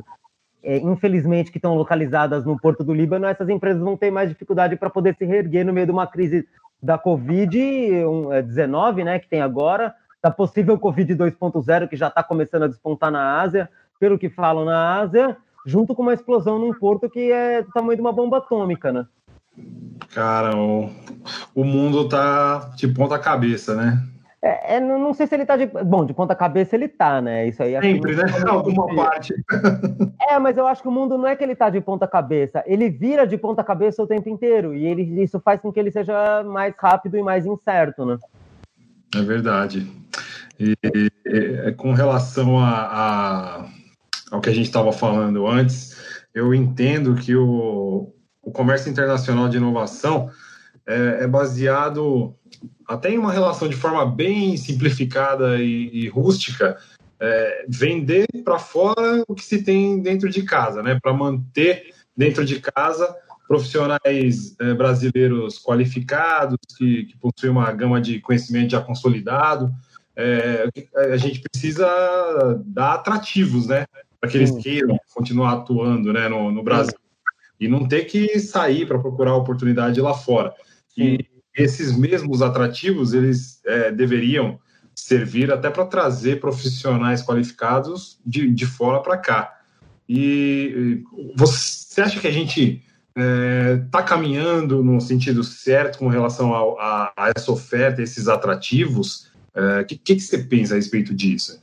é, infelizmente, que estão localizadas no Porto do Líbano, essas empresas vão ter mais dificuldade para poder se reerguer no meio de uma crise da Covid-19, é, né, que tem agora, da possível Covid 2.0, que já está começando a despontar na Ásia, pelo que falam na Ásia, junto com uma explosão num porto que é do tamanho de uma bomba atômica, né? Cara, o, o mundo tá de ponta cabeça, né? É, é, não sei se ele tá de. Bom, de ponta cabeça ele tá, né? Isso aí. Sempre, né? [laughs] Alguma parte. É, mas eu acho que o mundo não é que ele tá de ponta cabeça, ele vira de ponta cabeça o tempo inteiro. E ele, isso faz com que ele seja mais rápido e mais incerto, né? É verdade. E, e com relação a, a, ao que a gente estava falando antes, eu entendo que o, o comércio internacional de inovação é, é baseado até em uma relação de forma bem simplificada e, e rústica, é, vender para fora o que se tem dentro de casa, né? Para manter dentro de casa profissionais é, brasileiros qualificados, que, que, possuem uma gama de conhecimento já consolidado. É, a gente precisa dar atrativos, né? Para que eles queiram continuar atuando né, no, no Brasil. E não ter que sair para procurar oportunidade lá fora. E, esses mesmos atrativos eles é, deveriam servir até para trazer profissionais qualificados de, de fora para cá. E você acha que a gente está é, tá caminhando no sentido certo com relação a, a, a essa oferta, esses atrativos? O é, que, que, que, você pensa a respeito disso?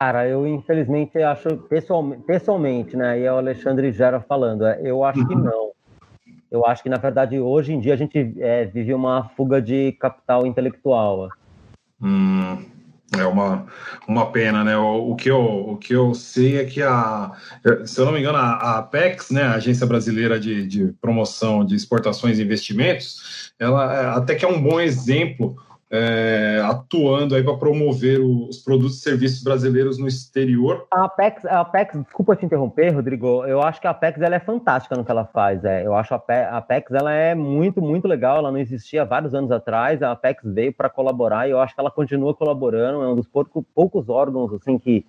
Cara, eu infelizmente acho pessoalmente, pessoalmente né? E é o Alexandre Gera falando, é, eu acho que uhum. não. Eu acho que, na verdade, hoje em dia a gente é, vive uma fuga de capital intelectual. Hum, é uma, uma pena, né? O, o, que eu, o que eu sei é que a, se eu não me engano, a, a Apex, né, a Agência Brasileira de, de Promoção de Exportações e Investimentos, ela é, até que é um bom exemplo é, atuando aí para promover os produtos e serviços brasileiros no exterior. A Apex, a Apex, desculpa te interromper, Rodrigo, eu acho que a Apex ela é fantástica no que ela faz. É. Eu acho a Apex ela é muito, muito legal. Ela não existia vários anos atrás. A Apex veio para colaborar e eu acho que ela continua colaborando. É um dos poucos, poucos órgãos assim que,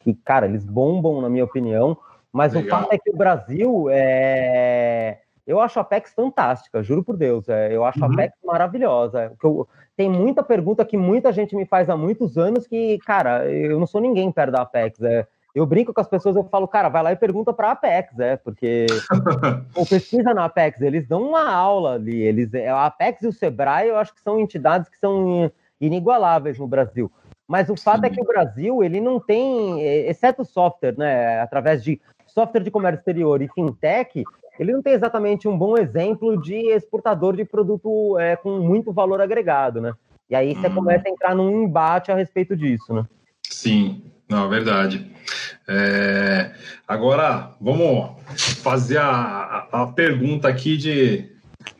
que, cara, eles bombam, na minha opinião. Mas legal. o fato é que o Brasil é eu acho a Apex fantástica, juro por Deus. É, eu acho uhum. a Apex maravilhosa. Eu, tem muita pergunta que muita gente me faz há muitos anos que, cara, eu não sou ninguém perto da Apex. É, Eu brinco com as pessoas, eu falo, cara, vai lá e pergunta para a Apex, é, porque [laughs] ou pesquisa na Apex, eles dão uma aula ali, eles, a Apex e o Sebrae, eu acho que são entidades que são inigualáveis no Brasil. Mas o fato é que o Brasil, ele não tem, exceto software, né, através de software de comércio exterior e fintech, ele não tem exatamente um bom exemplo de exportador de produto é, com muito valor agregado, né? E aí você hum. começa a entrar num embate a respeito disso, né? Sim, não, é verdade. É... Agora, vamos fazer a, a, pergunta aqui de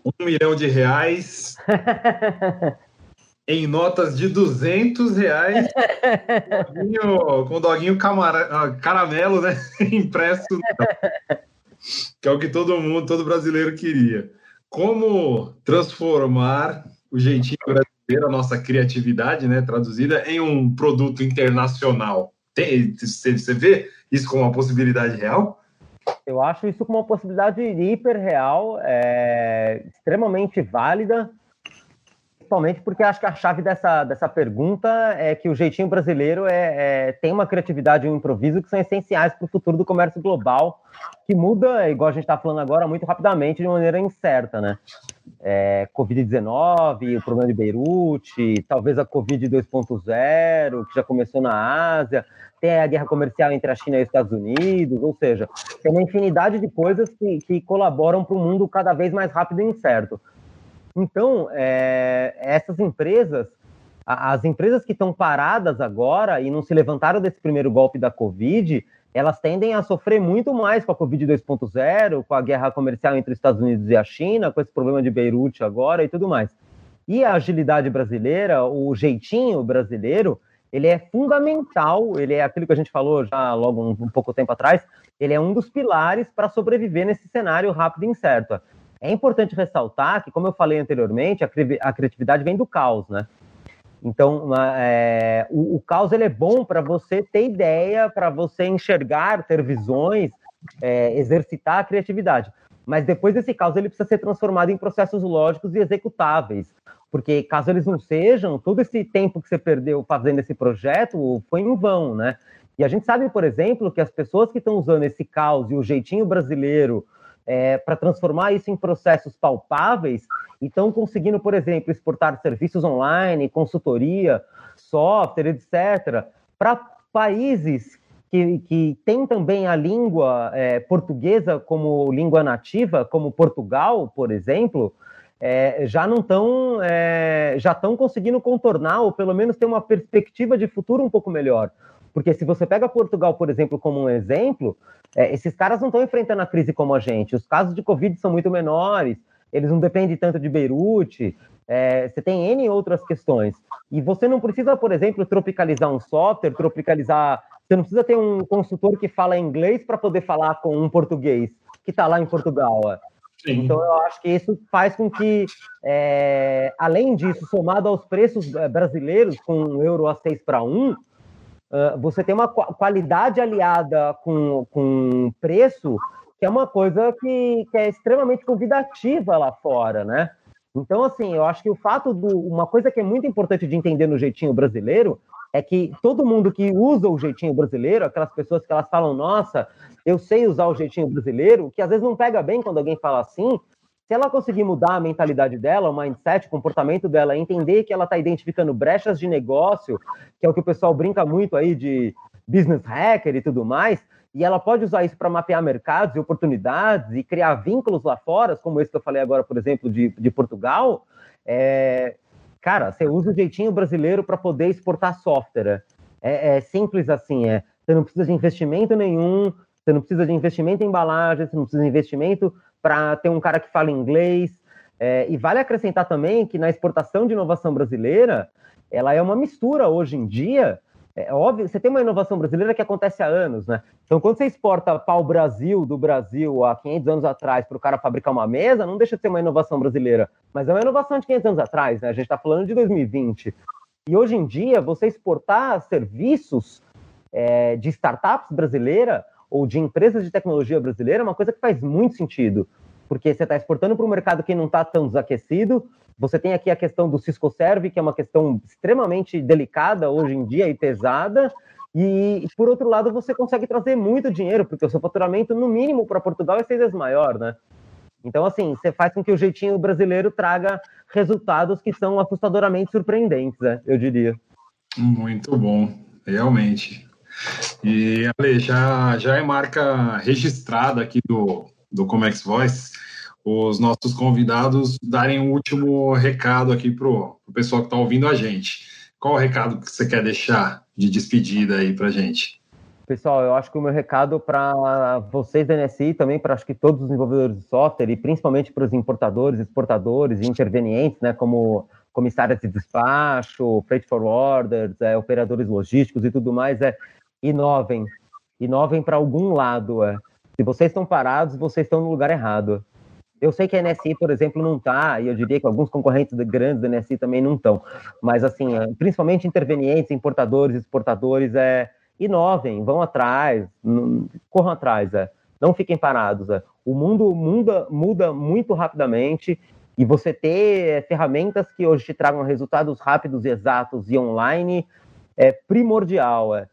um milhão de reais [laughs] em notas de 200 reais [laughs] com o doguinho camara, ah, caramelo, né? [laughs] Impresso. Que é o que todo mundo, todo brasileiro queria. Como transformar o jeitinho brasileiro, a nossa criatividade, né, traduzida, em um produto internacional? Tem, você vê isso como uma possibilidade real? Eu acho isso como uma possibilidade hiper real, é, extremamente válida, principalmente porque acho que a chave dessa, dessa pergunta é que o jeitinho brasileiro é, é tem uma criatividade e um improviso que são essenciais para o futuro do comércio global, que muda, igual a gente está falando agora, muito rapidamente, de maneira incerta, né? É, Covid-19, o problema de Beirute, talvez a Covid 2.0, que já começou na Ásia, tem a guerra comercial entre a China e os Estados Unidos, ou seja, tem uma infinidade de coisas que, que colaboram para um mundo cada vez mais rápido e incerto. Então, é, essas empresas, as empresas que estão paradas agora e não se levantaram desse primeiro golpe da Covid, elas tendem a sofrer muito mais com a Covid 2.0, com a guerra comercial entre os Estados Unidos e a China, com esse problema de Beirute agora e tudo mais. E a agilidade brasileira, o jeitinho brasileiro, ele é fundamental, ele é aquilo que a gente falou já logo um, um pouco tempo atrás, ele é um dos pilares para sobreviver nesse cenário rápido e incerto. É importante ressaltar que, como eu falei anteriormente, a, cri a criatividade vem do caos, né? Então, uma, é, o, o, caos ele é bom para você ter ideia, para você enxergar, ter visões, é, exercitar a criatividade. Mas depois desse caos ele precisa ser transformado em processos lógicos e executáveis, porque caso eles não sejam, todo esse tempo que você perdeu fazendo esse projeto foi em vão, né? E a gente sabe, por exemplo, que as pessoas que estão usando esse caos e o jeitinho brasileiro é, para transformar isso em processos palpáveis e estão conseguindo, por exemplo, exportar serviços online, consultoria, software, etc., para países que, que têm também a língua é, portuguesa como língua nativa, como Portugal, por exemplo, é, já não estão é, já estão conseguindo contornar ou pelo menos ter uma perspectiva de futuro um pouco melhor. Porque se você pega Portugal, por exemplo, como um exemplo, é, esses caras não estão enfrentando a crise como a gente. Os casos de Covid são muito menores, eles não dependem tanto de Beirute, é, você tem N outras questões. E você não precisa, por exemplo, tropicalizar um software, tropicalizar. Você não precisa ter um consultor que fala inglês para poder falar com um português que está lá em Portugal. Sim. Então, eu acho que isso faz com que, é, além disso, somado aos preços é, brasileiros, com um euro a 6 para 1, ah, você tem uma qualidade aliada com, com preço, que é uma coisa que, que é extremamente convidativa lá fora, né? Então, assim, eu acho que o fato do. Uma coisa que é muito importante de entender no jeitinho brasileiro é que todo mundo que usa o jeitinho brasileiro, aquelas pessoas que elas falam, nossa, eu sei usar o jeitinho brasileiro, que às vezes não pega bem quando alguém fala assim, se ela conseguir mudar a mentalidade dela, o mindset, o comportamento dela, entender que ela está identificando brechas de negócio, que é o que o pessoal brinca muito aí de business hacker e tudo mais, e ela pode usar isso para mapear mercados e oportunidades e criar vínculos lá fora, como esse que eu falei agora, por exemplo, de, de Portugal. É, cara, você usa o jeitinho brasileiro para poder exportar software. É, é, simples assim, é. Você não precisa de investimento nenhum, você não precisa de investimento em embalagem, você não precisa de investimento para ter um cara que fala inglês. É, e vale acrescentar também que na exportação de inovação brasileira, ela é uma mistura hoje em dia. É óbvio, você tem uma inovação brasileira que acontece há anos, né? Então, quando você exporta pau-brasil do Brasil há 500 anos atrás para o cara fabricar uma mesa, não deixa de ser uma inovação brasileira, mas é uma inovação de 500 anos atrás, né? A gente está falando de 2020. E hoje em dia, você exportar serviços é, de startups brasileira ou de empresas de tecnologia brasileira é uma coisa que faz muito sentido, porque você está exportando para um mercado que não está tão desaquecido. Você tem aqui a questão do Cisco Serve, que é uma questão extremamente delicada hoje em dia e pesada, E, por outro lado, você consegue trazer muito dinheiro, porque o seu faturamento, no mínimo, para Portugal é seis vezes maior, né? Então, assim, você faz com que o jeitinho brasileiro traga resultados que são assustadoramente surpreendentes, né? eu diria. Muito bom, realmente. E, Ale, já, já é marca registrada aqui do, do Comex Voice os nossos convidados darem um último recado aqui para o pessoal que está ouvindo a gente. Qual o recado que você quer deixar de despedida aí para gente? Pessoal, eu acho que o meu recado para vocês da NSI, também para acho que todos os desenvolvedores de software e principalmente para os importadores, exportadores e intervenientes, né, como comissárias de despacho, freight forwarders, é, operadores logísticos e tudo mais, é inovem. Inovem para algum lado. É. Se vocês estão parados, vocês estão no lugar errado. Eu sei que a NSI, por exemplo, não está, e eu diria que alguns concorrentes grandes da NSI também não estão. Mas, assim, é, principalmente intervenientes, importadores, exportadores, é, inovem, vão atrás, corram atrás, é. não fiquem parados. É. O mundo muda, muda muito rapidamente e você ter é, ferramentas que hoje te tragam resultados rápidos, exatos e online é primordial. É.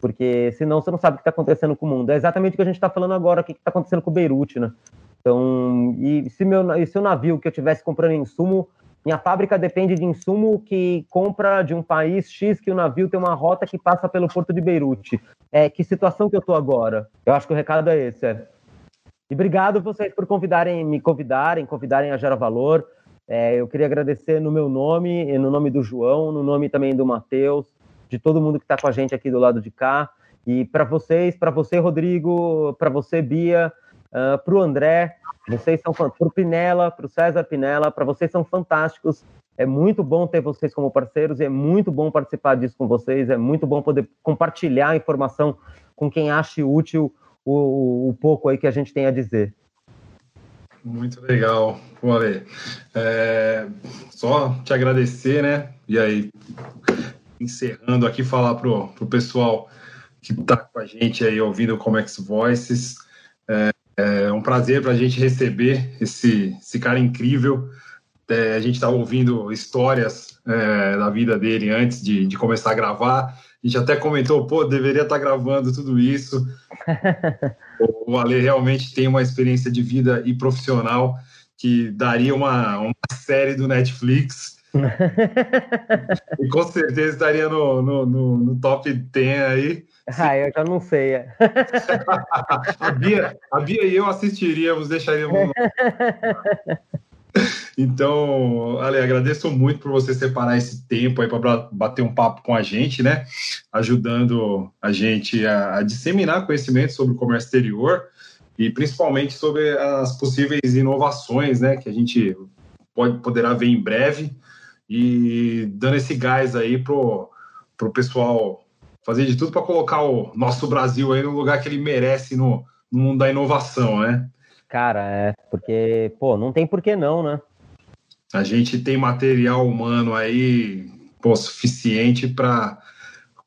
Porque senão você não sabe o que está acontecendo com o mundo. É exatamente o que a gente está falando agora, o que está acontecendo com Beirute, né? Então, e se, meu, e se o navio que eu estivesse comprando insumo, minha fábrica depende de insumo que compra de um país X que o navio tem uma rota que passa pelo porto de Beirute. É, que situação que eu estou agora? Eu acho que o recado é esse. É. E obrigado vocês por convidarem, me convidarem, convidarem a Gera Valor. É, eu queria agradecer no meu nome, no nome do João, no nome também do Matheus, de todo mundo que está com a gente aqui do lado de cá. E para vocês, para você, Rodrigo, para você, Bia, uh, ah, para o André, vocês são para o Pinela, para o César Pinela, para vocês são fantásticos. É muito bom ter vocês como parceiros, é muito bom participar disso com vocês, é muito bom poder compartilhar informação com quem ache útil o, o pouco aí que a gente tem a dizer. Muito legal, Ale. É, só te agradecer, né? E aí, encerrando aqui, falar pro, pro pessoal que está com a gente aí ouvindo o Comex Voices. É, é um prazer para a gente receber esse, esse cara incrível. É, a gente tá ouvindo histórias é, da vida dele antes de, de, começar a gravar. A gente até comentou, pô, deveria estar tá gravando tudo isso. [laughs] o Ale realmente tem uma experiência de vida e profissional que daria uma, uma série do Netflix. E com certeza estaria no, no, no, no top 10 aí. [laughs] Ah, eu já não sei. [laughs] a, Bia, a Bia e eu assistiríamos, deixaríamos. [laughs] Então, Ale, agradeço muito por você separar esse tempo aí para bater um papo com a gente, né? Ajudando a gente a, a, disseminar conhecimento sobre o comércio exterior e principalmente sobre as possíveis inovações, né? Que a gente pode, poderá ver em breve e dando esse gás aí pro, pro pessoal fazer de tudo para colocar o nosso Brasil aí no lugar que ele merece no, no mundo da inovação, né? Cara, é, porque, pô, não tem por que não, né? A gente tem material humano aí, pô, suficiente para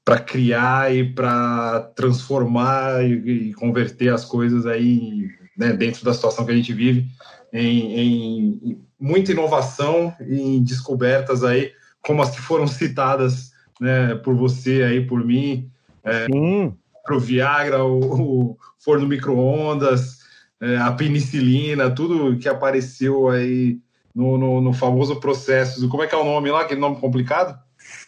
para criar e para transformar e, e, converter as coisas aí né, dentro da situação que a gente vive em, em, muita inovação e em descobertas aí como as que foram [laughs] citadas né, por você aí, por mim. É, Para o Viagra, o, o forno micro-ondas, é, a penicilina, tudo que apareceu aí no, no, no famoso processo. Como é que é o nome lá, aquele nome complicado?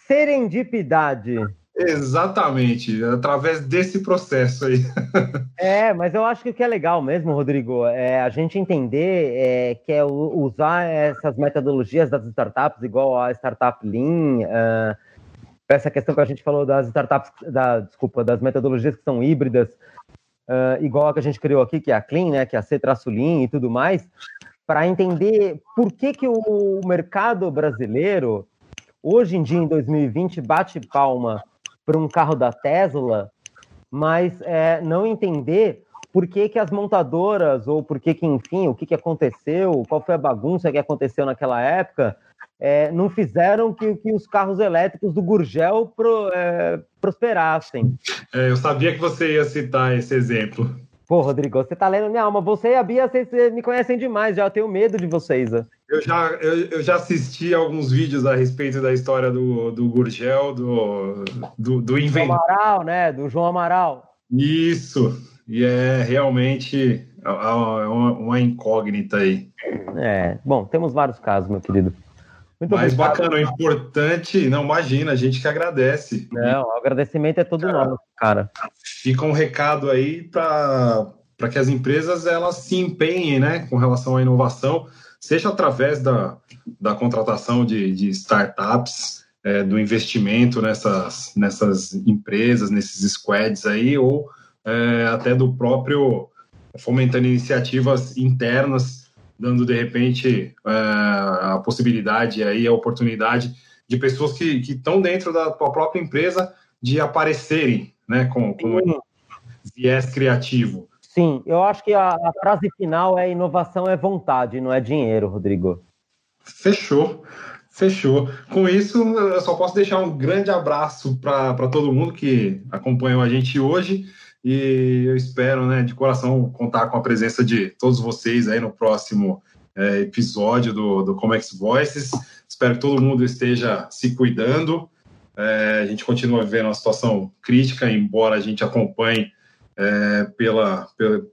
Serendipidade. Exatamente, através desse processo aí. [laughs] é, mas eu acho que o que é legal mesmo, Rodrigo, é a gente entender é, que é usar essas metodologias das startups, igual a Startup Lean, uh, essa questão que a gente falou das startups, da, desculpa, das metodologias que são híbridas, uh, igual a que a gente criou aqui, que é a Clean, né, que é a C-Lean e tudo mais, para entender por que, que o mercado brasileiro, hoje em dia, em 2020, bate palma para um carro da Tesla, mas é, não entender por que, que as montadoras, ou por que, que enfim, o que, que aconteceu, qual foi a bagunça que aconteceu naquela época, é, não fizeram que, que os carros elétricos do Gurgel pro, é, prosperassem. É, eu sabia que você ia citar esse exemplo. Pô, Rodrigo, você tá lendo minha alma. Você e a Bia, vocês me conhecem demais, já eu tenho medo de vocês. Né? Eu já, eu, eu, já assisti alguns vídeos a respeito da história do, do Gurgel, do, do, do inventor. Do Amaral, né? Do João Amaral. Isso, e é realmente uma incógnita aí. É, bom, temos vários casos, meu querido. Muito Mas obrigado. bacana, importante, não imagina, a gente que agradece. Não, o agradecimento é todo cara, nosso, cara. Fica um recado aí para que as empresas elas se empenhem né, com relação à inovação, seja através da, da contratação de, de startups, é, do investimento nessas, nessas empresas, nesses squads aí, ou é, até do próprio fomentando iniciativas internas dando de repente é, a possibilidade aí a oportunidade de pessoas que estão dentro da tua própria empresa de aparecerem, né, com, com um viés criativo. Sim, eu acho que a, a, frase final é inovação é vontade, não é dinheiro, Rodrigo. Fechou, fechou. Com isso, eu só posso deixar um grande abraço para todo mundo que acompanhou a gente hoje. E eu espero, né, de coração, contar com a presença de todos vocês aí no próximo é, episódio do, do Comex Voices. Espero que todo mundo esteja se cuidando. É, a gente continua vivendo uma situação crítica, embora a gente acompanhe é, pela, pela,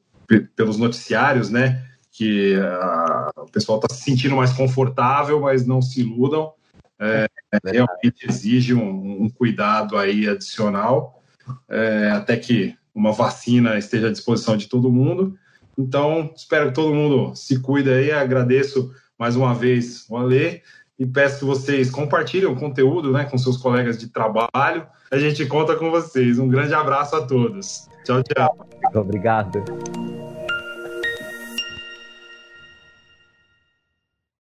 pelos noticiários, né, que a, o pessoal está se sentindo mais confortável, mas não se iludam. É, realmente exige um, um, cuidado aí adicional, é, até que uma vacina esteja à disposição de todo mundo. Então, espero que todo mundo se cuide aí. Agradeço mais uma vez o Alê e peço que vocês compartilhem o conteúdo né, com seus colegas de trabalho. A gente conta com vocês. Um grande abraço a todos. Tchau, tchau. Obrigado.